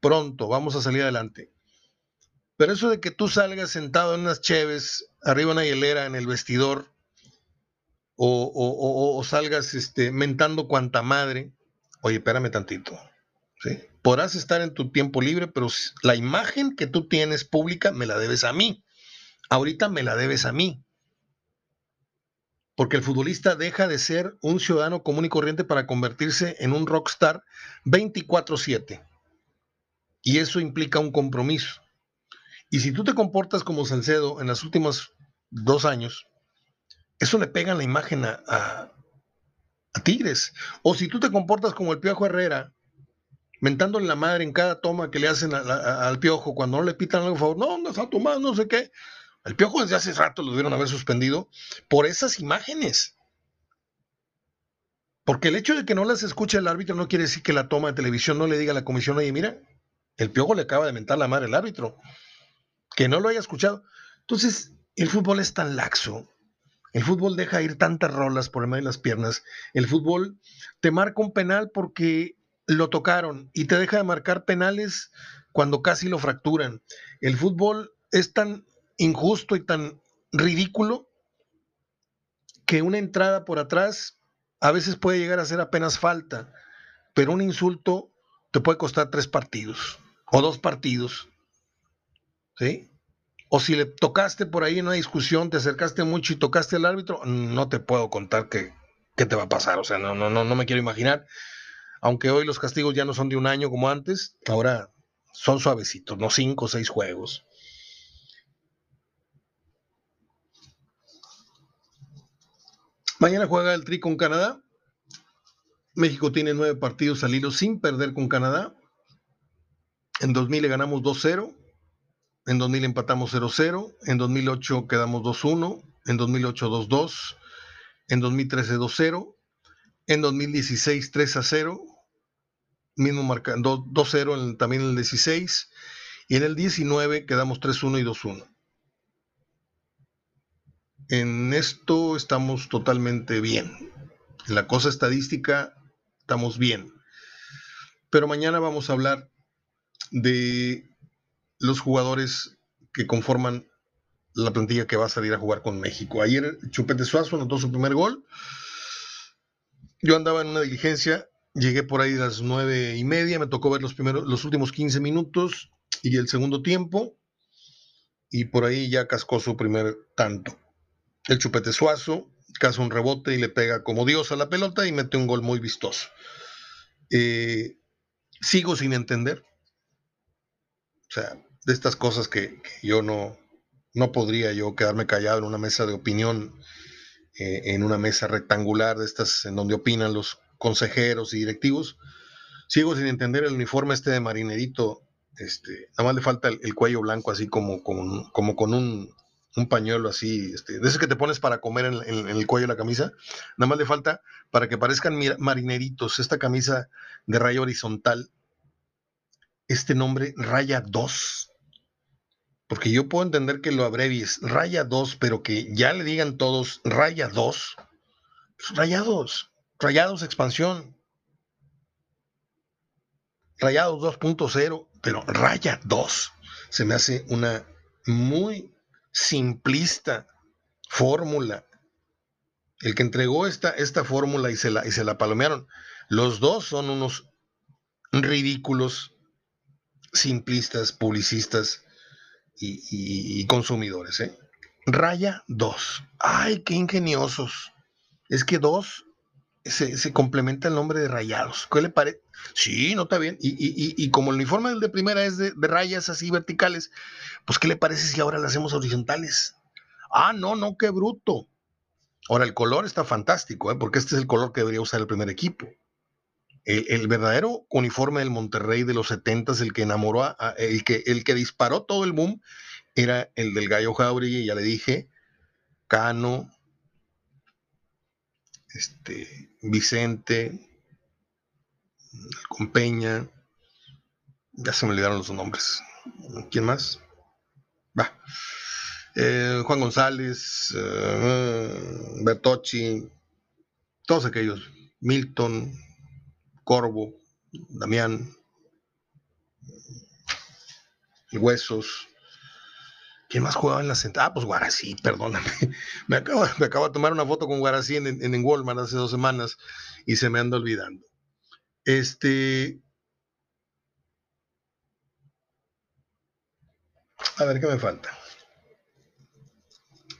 pronto, vamos a salir adelante. Pero eso de que tú salgas sentado en unas cheves, arriba una hielera en el vestidor, o, salgas este, mentando cuanta madre, oye, espérame tantito, ¿sí? podrás estar en tu tiempo libre, pero la imagen que tú tienes pública me la debes a mí. Ahorita me la debes a mí. Porque el futbolista deja de ser un ciudadano común y corriente para convertirse en un rockstar 24/7. Y eso implica un compromiso. Y si tú te comportas como Salcedo en los últimos dos años, eso le pega en la imagen a, Tigres. O si tú te comportas como el Piojo Herrera mentándole la madre en cada toma que le hacen al piojo, cuando no le pitan algo, favor, no, no está tomando, no sé qué. El piojo desde hace rato lo debieron haber suspendido por esas imágenes. Porque el hecho de que no las escuche el árbitro no quiere decir que la toma de televisión no le diga a la comisión, oye, mira, el piojo le acaba de mentar la madre al árbitro. Que no lo haya escuchado. Entonces, el fútbol es tan laxo. El fútbol deja ir tantas rolas por el medio de las piernas. El fútbol te marca un penal porque lo tocaron y te deja de marcar penales cuando casi lo fracturan. El fútbol es tan injusto y tan ridículo que una entrada por atrás a veces puede llegar a ser apenas falta, pero un insulto te puede costar tres partidos o dos partidos. ¿Sí? O si le tocaste por ahí en una discusión, te acercaste mucho y tocaste al árbitro, no te puedo contar qué, qué te va a pasar. O sea, no, no, no, no me quiero imaginar aunque hoy los castigos ya no son de un año como antes, ahora son suavecitos, no cinco o seis juegos. Mañana juega el Tri con Canadá. México tiene nueve partidos al hilo sin perder con Canadá. En 2000 le ganamos 2-0. En 2000 empatamos 0-0. En 2008 quedamos 2-1. En 2008 2-2. En 2013 2-0. En 2016 3-0 mismo marca 2-0 también en el 16 y en el 19 quedamos 3-1 y 2-1. En esto estamos totalmente bien. En la cosa estadística estamos bien. Pero mañana vamos a hablar de los jugadores que conforman la plantilla que va a salir a jugar con México. Ayer Chupete Suazo anotó su primer gol. Yo andaba en una diligencia, llegué por ahí a las nueve y media, me tocó ver los primeros, los últimos 15 minutos y el segundo tiempo, y por ahí ya cascó su primer tanto. El Chupete Suazo caza un rebote y le pega como Dios a la pelota y mete un gol muy vistoso. Eh, sigo sin entender. O sea, de estas cosas que, yo no, no podría yo quedarme callado en una mesa de opinión, eh, en una mesa rectangular de estas en donde opinan los consejeros y directivos. Sigo sin entender el uniforme este de marinerito. Este, nada más le falta el, cuello blanco así como, como, como con un, un pañuelo así, este, de ese que te pones para comer en, el cuello la camisa, nada más le falta para que parezcan marineritos, esta camisa de raya horizontal, este nombre raya 2, porque yo puedo entender que lo abrevies raya 2, pero que ya le digan todos raya 2, pues rayados, rayados expansión, rayados 2.0, pero raya 2, se me hace una muy simplista fórmula. El que entregó esta, esta fórmula y se, la, y se la palomearon, los dos son unos ridículos simplistas, publicistas y, consumidores. ¿eh? Raya 2. Ay, qué ingeniosos. Es que dos se, complementa el nombre de rayados. ¿Qué le parece? Sí, no está bien. Y, como el uniforme de primera es de, rayas así verticales, pues ¿qué le parece si ahora las hacemos horizontales? Ah, no, no, qué bruto. Ahora, el color está fantástico, ¿eh? porque este es el color que debería usar el primer equipo. El, verdadero uniforme del Monterrey de los 70 el que enamoró, a, el, que, el que disparó todo el boom, era el del Gallo Jauregui, ya le dije, Cano, este, Vicente, con Peña, ya se me olvidaron los nombres. ¿Quién más? Va. Eh, Juan González, uh, Bertocci, todos aquellos, Milton, Corvo, Damián, Huesos, ¿Quién más jugaba en la central? Ah, pues Guarací, perdóname. <laughs> Me acabo, me acabo de tomar una foto con Guarací en, en, Walmart hace dos semanas y se me anda olvidando. Este. A ver, ¿qué me falta?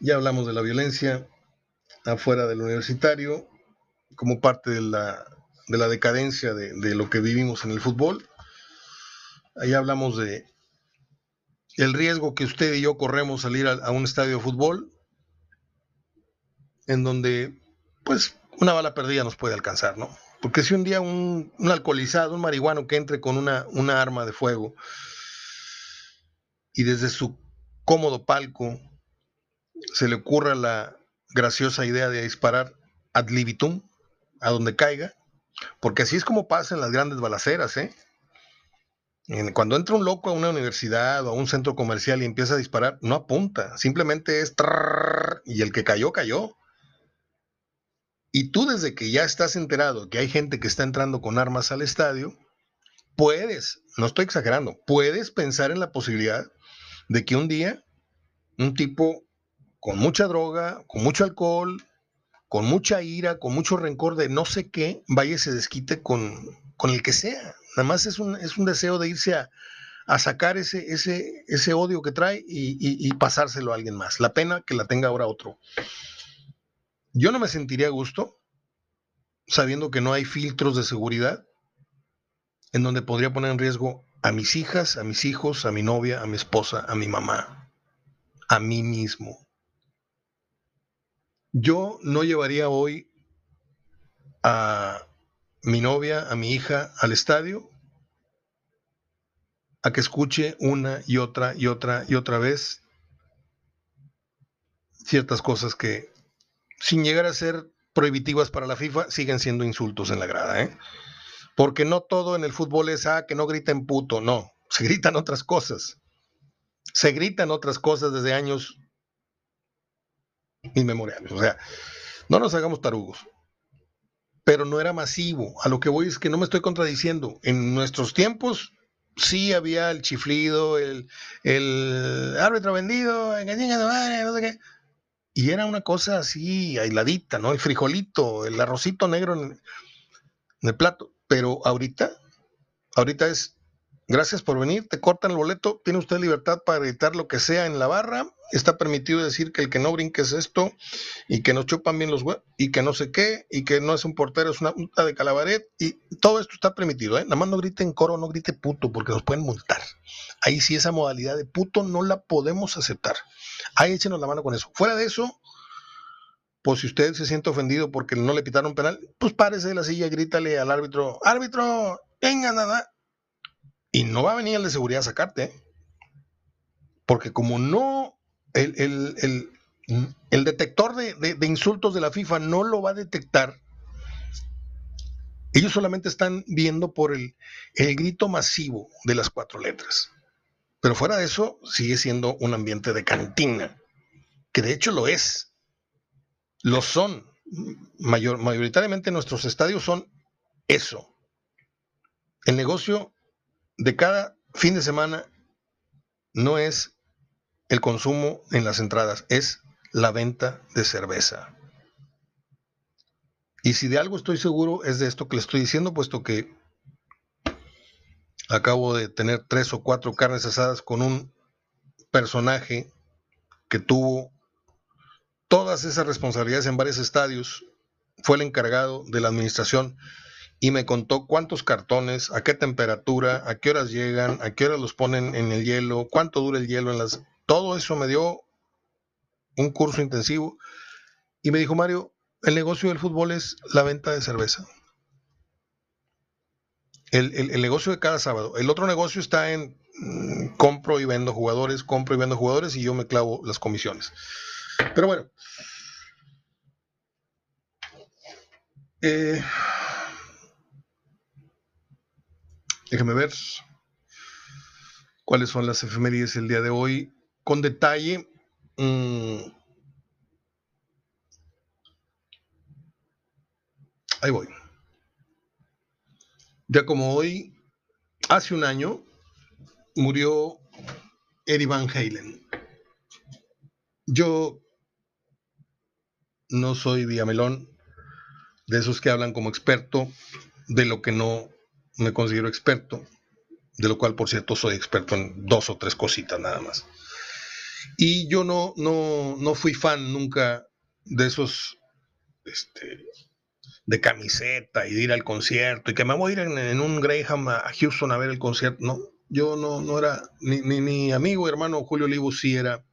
Ya hablamos de la violencia afuera del universitario como parte de la, de la decadencia de, de lo que vivimos en el fútbol. Ahí hablamos de el riesgo que usted y yo corremos salir a, un estadio de fútbol en donde, pues, una bala perdida nos puede alcanzar, ¿no? Porque si un día un, alcoholizado, un marihuano que entre con una, una arma de fuego y desde su cómodo palco se le ocurra la graciosa idea de disparar ad libitum, a donde caiga, porque así es como pasa en las grandes balaceras, ¿eh? Cuando entra un loco a una universidad o a un centro comercial y empieza a disparar, no apunta, simplemente es y el que cayó, cayó. Y tú desde que ya estás enterado que hay gente que está entrando con armas al estadio, puedes, no estoy exagerando, puedes pensar en la posibilidad de que un día un tipo con mucha droga, con mucho alcohol, con mucha ira, con mucho rencor de no sé qué, vaya y se desquite con, con el que sea. Nada más es un, es un deseo de irse a, sacar ese, ese, ese, odio que trae y, pasárselo a alguien más. La pena que la tenga ahora otro. Yo no me sentiría a gusto sabiendo que no hay filtros de seguridad en donde podría poner en riesgo a mis hijas, a mis hijos, a mi novia, a mi esposa, a mi mamá, a mí mismo. Yo no llevaría hoy a mi novia, a mi hija al estadio, a que escuche una y otra y otra y otra vez ciertas cosas que, sin llegar a ser prohibitivas para la FIFA, siguen siendo insultos en la grada. ¿eh? Porque no todo en el fútbol es, ah, que no griten puto, no, se gritan otras cosas. Se gritan otras cosas desde años inmemoriales. O sea, no nos hagamos tarugos. Pero no era masivo. A lo que voy es que no me estoy contradiciendo. En nuestros tiempos sí había el chiflido, el, el árbitro vendido, no sé qué. Y era una cosa así aisladita, ¿no? El frijolito, el arrocito negro en, en el plato. Pero ahorita, ahorita es Gracias por venir, te cortan el boleto, tiene usted libertad para editar lo que sea en la barra, está permitido decir que el que no brinque es esto y que nos chupan bien los huevos y que no sé qué y que no es un portero, es una puta de calabaret y todo esto está permitido, ¿eh? Nada más no grite en coro, no grite puto porque nos pueden multar. Ahí sí esa modalidad de puto no la podemos aceptar. Ahí échenos la mano con eso. Fuera de eso, pues si usted se siente ofendido porque no le pitaron penal, pues párese de la silla, grítale al árbitro, árbitro, venga, nada, y no va a venir el de seguridad a sacarte. ¿eh? Porque como no, el, detector de, insultos de la FIFA no lo va a detectar, ellos solamente están viendo por el, el grito masivo de las cuatro letras. Pero fuera de eso, sigue siendo un ambiente de cantina, que de hecho lo es. Lo son. Mayor, mayoritariamente nuestros estadios son eso. El negocio de cada fin de semana no es el consumo en las entradas, es la venta de cerveza. Y si de algo estoy seguro es de esto que le estoy diciendo, puesto que acabo de tener tres o cuatro carnes asadas con un personaje que tuvo todas esas responsabilidades en varios estadios, fue el encargado de la administración y me contó cuántos cartones, a qué temperatura, a qué horas llegan, a qué horas los ponen en el hielo, cuánto dura el hielo en las... Todo eso me dio un curso intensivo y me dijo, Mario, el negocio del fútbol es la venta de cerveza. El, negocio de cada sábado. El otro negocio está en mm, compro y vendo jugadores, compro y vendo jugadores y yo me clavo las comisiones. Pero bueno. Eh, Déjame ver cuáles son las efemérides el día de hoy. Con detalle, mm, ahí voy. Ya como hoy, hace un año, murió Eddie Van Halen. Yo no soy diamelón de esos que hablan como experto de lo que no me considero experto, de lo cual, por cierto, soy experto en dos o tres cositas nada más. Y yo no, no, no fui fan nunca de esos, este, de camiseta y de ir al concierto y que me voy a ir en, un Graham a Houston a ver el concierto. No, yo no, no era, ni, mi amigo hermano Julio Olivo sí era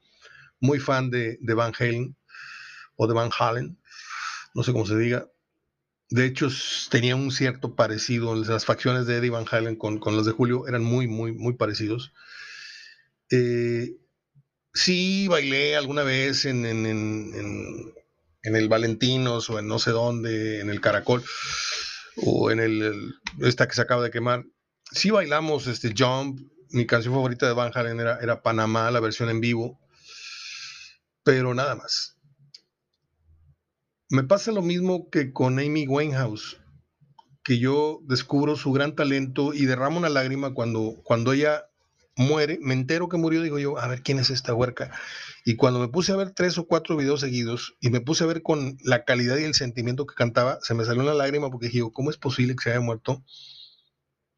muy fan de, de Van Halen o de Van Halen, no sé cómo se diga, de hecho, tenía un cierto parecido. Las facciones de Eddie Van Halen con, con las de Julio eran muy, muy, muy parecidos. Eh, sí, bailé alguna vez en, el Valentinos o en no sé dónde, en el Caracol o en el, esta que se acaba de quemar. Sí bailamos este Jump. Mi canción favorita de Van Halen era, era Panamá, la versión en vivo. Pero nada más. Me pasa lo mismo que con Amy Winehouse, que yo descubro su gran talento y derramo una lágrima cuando, cuando ella muere, me entero que murió, digo yo, a ver quién es esta huerca. Y cuando me puse a ver tres o cuatro videos seguidos y me puse a ver con la calidad y el sentimiento que cantaba, se me salió una lágrima porque dije, ¿cómo es posible que se haya muerto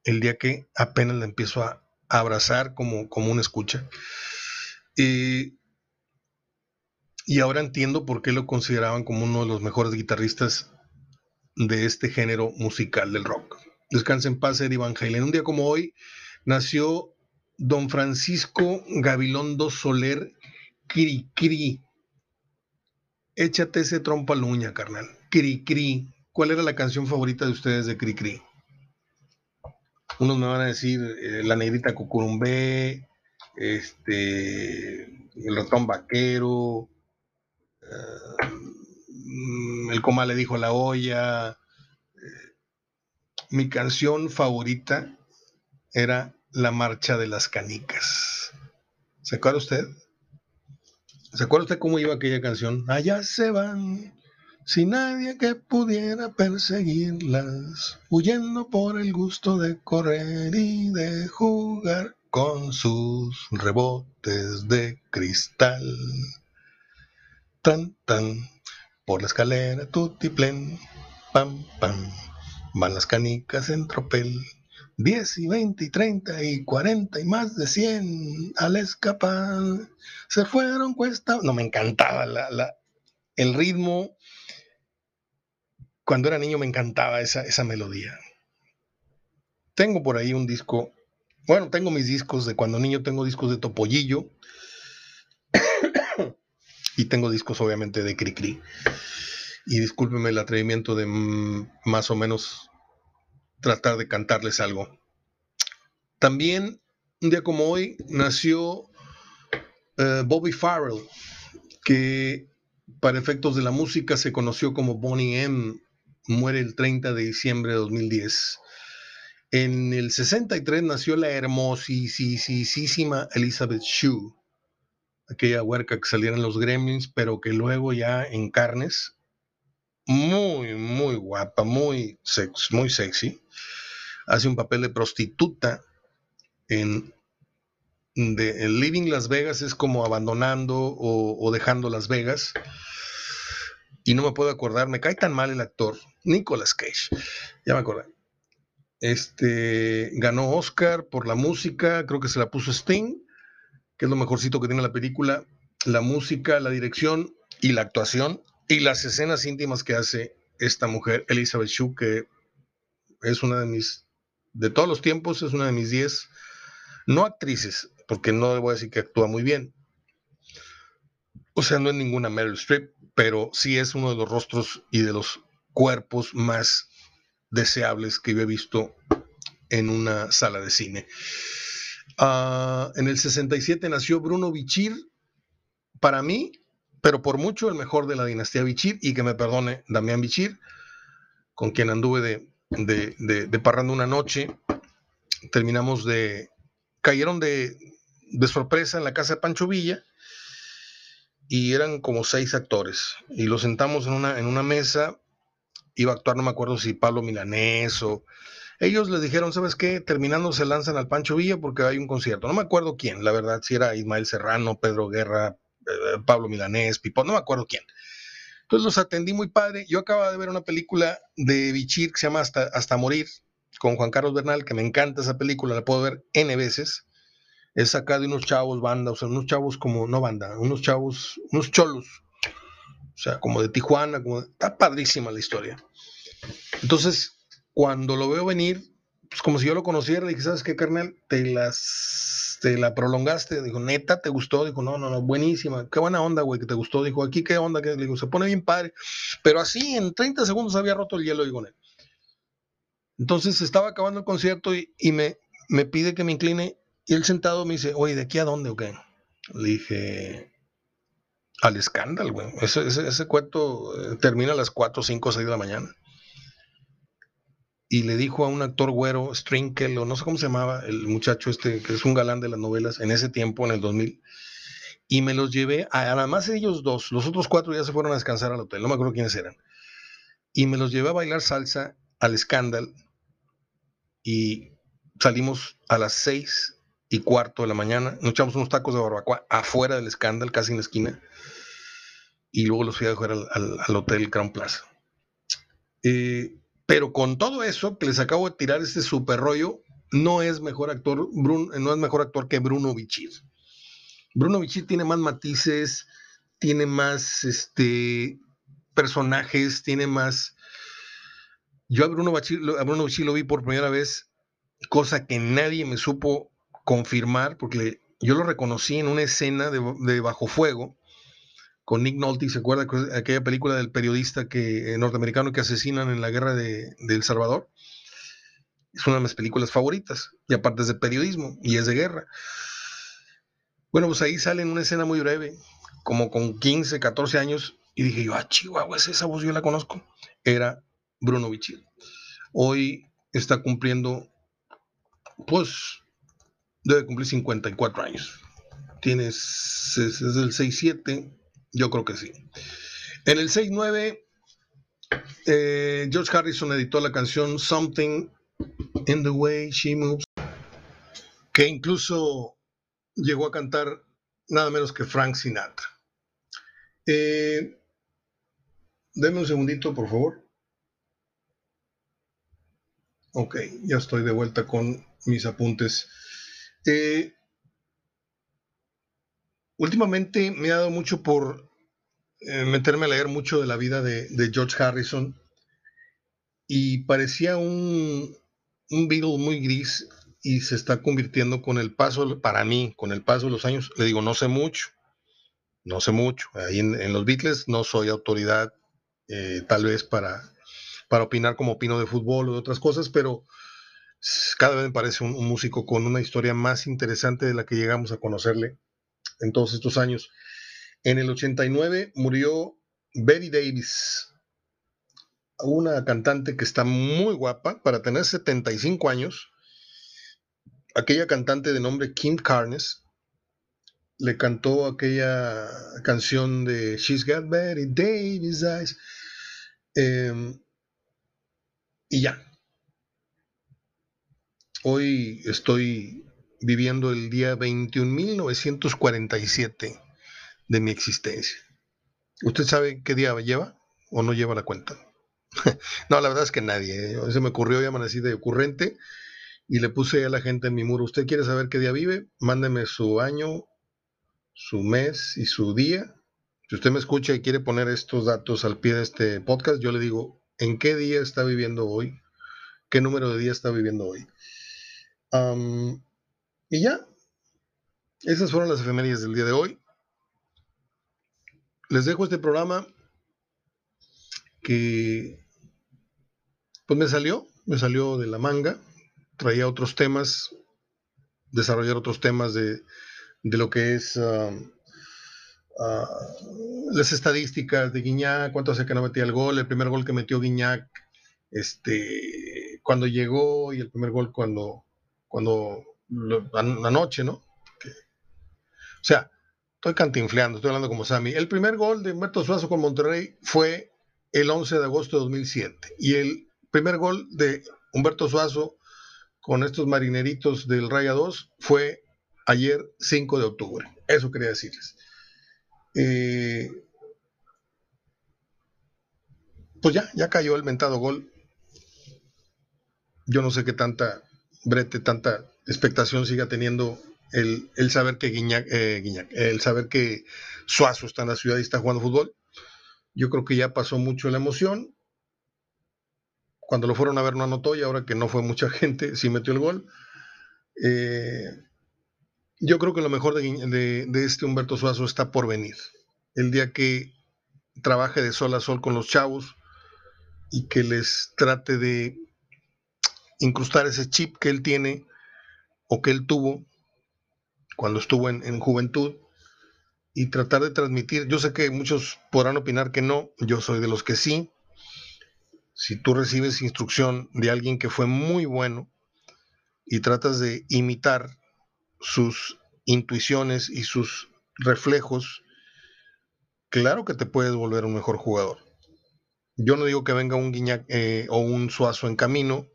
el día que apenas la empiezo a, abrazar como, como una escucha? Y y ahora entiendo por qué lo consideraban como uno de los mejores guitarristas de este género musical del rock. Descansa en paz, Eddie Van Halen. Un día como hoy nació don Francisco Gabilondo Soler Cricri. Échate ese trompa a la uña, carnal. Cricri. ¿Cuál era la canción favorita de ustedes de Cricri? Unos me van a decir eh, La Negrita Cucurumbé, este, El Ratón Vaquero, Mm, el coma le dijo la olla. Eh, mi canción favorita era La Marcha de las Canicas. ¿Se acuerda usted? ¿Se acuerda usted cómo iba aquella canción? Allá se van sin nadie que pudiera perseguirlas, huyendo por el gusto de correr y de jugar con sus rebotes de cristal. Tan, tan, por la escalera tutiplen, pam, pam, van las canicas en tropel. 10 y 20 y 30 y 40 y más de 100 al escapar. Se fueron cuesta. No, me encantaba la, el ritmo. Cuando era niño me encantaba esa, esa melodía. Tengo por ahí un disco. Bueno, tengo mis discos de cuando niño, tengo discos de Topollillo. Y tengo discos obviamente de Cricri. Y discúlpeme el atrevimiento de mm, más o menos tratar de cantarles algo. También, un día como hoy, nació eh, Bobby Farrell, que para efectos de la música se conoció como Bonnie M. Muere el 30 de diciembre de 2010. En el 63 nació la hermosísima Elizabeth Shue, aquella huerca que salía en los Gremlins, pero que luego ya en carnes muy, muy guapa, muy, sex, muy sexy. Hace un papel de prostituta en, de, Living Las Vegas, es como abandonando o, dejando Las Vegas. Y no me puedo acordar, me cae tan mal el actor, Nicolas Cage, ya me acordé. Este ganó Oscar por la música, creo que se la puso Sting, que es lo mejorcito que tiene la película. La música, la dirección y la actuación y las escenas íntimas que hace esta mujer, Elizabeth Shue, que es una de mis, de todos los tiempos, es una de mis 10, no actrices, porque no debo decir que actúa muy bien. O sea, no es ninguna Meryl Streep, pero sí es uno de los rostros y de los cuerpos más deseables que yo he visto en una sala de cine. Ah, en el 67 nació Bruno Bichir. Para mí, pero por mucho el mejor de la dinastía Bichir, y que me perdone Damián Bichir, con quien anduve de, de, de, parrando una noche. Terminamos de. cayeron de, de sorpresa en la casa de Pancho Villa y eran como seis actores. Y los sentamos en una, en una mesa. Iba a actuar, no me acuerdo si Pablo Milanés o. Ellos les dijeron, ¿sabes qué? Terminando se lanzan al Pancho Villa porque hay un concierto. No me acuerdo quién, la verdad, si era Ismael Serrano, Pedro Guerra, eh, Pablo Milanés, Pipón, no me acuerdo quién. Entonces los atendí muy padre. Yo acababa de ver una película de Bichir que se llama Hasta, Hasta Morir, con Juan Carlos Bernal, que me encanta esa película, la puedo ver N veces. Es acá de unos chavos, banda, o sea, unos chavos como, no banda, unos chavos, unos cholos, o sea, como de Tijuana, como, está padrísima la historia. Entonces, cuando lo veo venir, pues como si yo lo conociera, dije, ¿sabes qué, carnal? Te las te la prolongaste, dijo, neta, ¿te gustó? Dijo, no, no, no, buenísima, qué buena onda, güey, que te gustó. Dijo, aquí qué onda, que digo, se pone bien padre. Pero así, en 30 segundos había roto el hielo, digo, él. Entonces estaba acabando el concierto y, me, me pide que me incline y él sentado me dice, oye, ¿de aquí a dónde o qué? Le dije, al escándalo, güey. Ese, ese, ese cuento eh, termina a las 4, 5, 6 de la mañana y le dijo a un actor güero, Strinkel, o no sé cómo se llamaba, el muchacho este, que es un galán de las novelas, en ese tiempo, en el 2000, y me los llevé, a, además de ellos dos, los otros cuatro ya se fueron a descansar al hotel, no me acuerdo quiénes eran, y me los llevé a bailar salsa al escándalo, y salimos a las seis y cuarto de la mañana, nos echamos unos tacos de barbacoa afuera del escándalo, casi en la esquina, y luego los fui a dejar al, al hotel Crown Plaza. Eh, pero con todo eso que les acabo de tirar este super rollo, no es mejor actor, Bruno, no es mejor actor que Bruno Bichir. Bruno Bichir tiene más matices, tiene más este, personajes, tiene más. Yo a Bruno, Bichir, Bruno Bichir lo vi por primera vez, cosa que nadie me supo confirmar, porque yo lo reconocí en una escena de Bajo Fuego con Nick Nolte, ¿se acuerda de aquella película del periodista que, eh, norteamericano que asesinan en la guerra de, El Salvador? Es una de mis películas favoritas, y aparte es de periodismo, y es de guerra. Bueno, pues ahí sale en una escena muy breve, como con 15, 14 años, y dije yo, ah, Chihuahua, es esa voz, yo la conozco. Era Bruno Bichir. Hoy está cumpliendo, pues, debe cumplir 54 años. Tienes, es, es del 6-7, yo creo que sí. En el 6-9 Eh, George Harrison editó la canción Something in the Way She Moves, que incluso llegó a cantar nada menos que Frank Sinatra. Eh, Deme un segundito, por favor. Ok, ya estoy de vuelta con mis apuntes. Eh, últimamente me ha dado mucho por eh, meterme a leer mucho de la vida de, George Harrison y parecía un, un Beatle muy gris y se está convirtiendo con el paso, para mí, con el paso de los años, le digo, no sé mucho, no sé mucho. Ahí en los Beatles no soy autoridad eh, tal vez para, para opinar como opino de fútbol o de otras cosas, pero cada vez me parece un, músico con una historia más interesante de la que llegamos a conocerle en todos estos años. En el 89 murió Betty Davis, una cantante que está muy guapa para tener 75 años. Aquella cantante de nombre Kim Carnes le cantó aquella canción de She's Got Betty Davis Eyes. Em, y ya. Hoy estoy viviendo el día 21.947 de mi existencia. ¿Usted sabe qué día lleva o no lleva la cuenta? <laughs> no, la verdad es que nadie. ¿eh? Se me ocurrió y amanecí de ocurrente y le puse a la gente en mi muro. ¿Usted quiere saber qué día vive? Mándeme su año, su mes y su día. Si usted me escucha y quiere poner estos datos al pie de este podcast, yo le digo en qué día está viviendo hoy, qué número de día está viviendo hoy. Y ya, esas fueron las efemérides del día de hoy. Les dejo este programa que pues me salió, me salió de la manga, traía otros temas, desarrollar otros temas de, de lo que es um, uh, las estadísticas de Guiñac, cuánto hace que no metía el gol, el primer gol que metió Guiñac, este, cuando llegó y el primer gol cuando, cuando anoche, ¿no? o sea, estoy cantinfleando, estoy hablando como Sammy. El primer gol de Humberto Suazo con Monterrey fue el 11 de agosto de 2007 y el primer gol de Humberto Suazo con estos marineritos del Raya 2 fue ayer 5 de octubre. Eso quería decirles. Eh, pues ya, ya cayó el mentado gol. Yo no sé qué tanta brete, tanta expectación siga teniendo el, saber que Guiñac, eh, el saber que Suazo está en la ciudad y está jugando fútbol. Yo creo que ya pasó mucho la emoción. Cuando lo fueron a ver no anotó y ahora que no fue mucha <laughs> gente, sí metió el gol. Eh, yo creo que lo mejor de, este Humberto Suazo está por venir. El día que trabaje de sol a sol con los chavos y que les trate de incrustar ese chip que él tiene o que él tuvo cuando estuvo en, juventud y tratar de transmitir. Yo sé que muchos podrán opinar que no, yo soy de los que sí. Si tú recibes instrucción de alguien que fue muy bueno y tratas de imitar sus intuiciones y sus reflejos, claro que te puedes volver un mejor jugador. Yo no digo que venga un Guiñac eh, o un Suazo en camino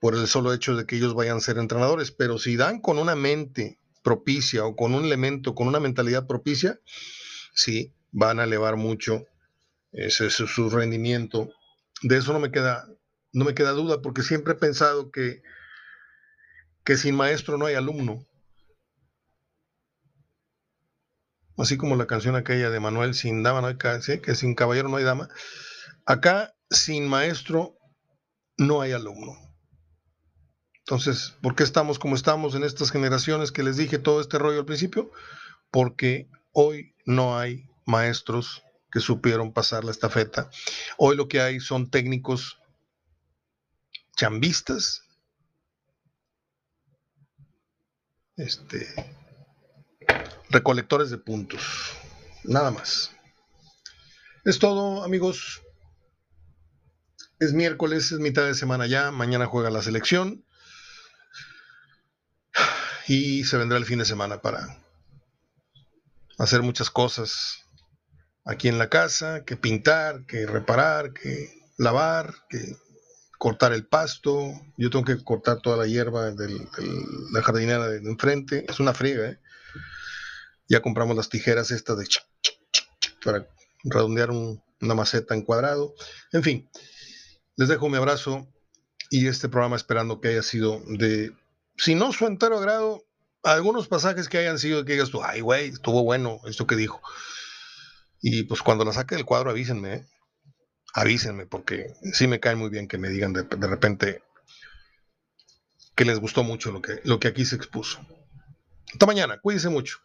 por el solo hecho de que ellos vayan a ser entrenadores, pero si dan con una mente propicia o con un elemento, con una mentalidad propicia, sí, van a elevar mucho ese, su, su rendimiento. De eso no me queda, no me queda duda, porque siempre he pensado que, que sin maestro no hay alumno. así como la canción aquella de Manuel, sin dama no hay, que sin caballero no hay dama. Acá, sin maestro, no hay alumno. Entonces, ¿por qué estamos como estamos en estas generaciones que les dije todo este rollo al principio? Porque hoy no hay maestros que supieron pasar la estafeta. Hoy lo que hay son técnicos chambistas, este, recolectores de puntos. Nada más. Es todo, amigos. Es miércoles, es mitad de semana ya. Mañana juega la selección. Y se vendrá el fin de semana para hacer muchas cosas aquí en la casa, que pintar, que reparar, que lavar, que cortar el pasto. Yo tengo que cortar toda la hierba de la jardinera de enfrente. Es una friega, ¿eh? Ya compramos las tijeras estas de para redondear una maceta en cuadrado. En fin, les dejo mi abrazo y este programa esperando que haya sido de, si no su entero agrado, algunos pasajes que hayan sido que digas tú, ay, güey, estuvo bueno esto que dijo. Y pues cuando la saque del cuadro, avísenme, ¿eh? avísenme, porque sí me cae muy bien que me digan de, de, repente que les gustó mucho lo que, lo que aquí se expuso. Hasta mañana, cuídense mucho.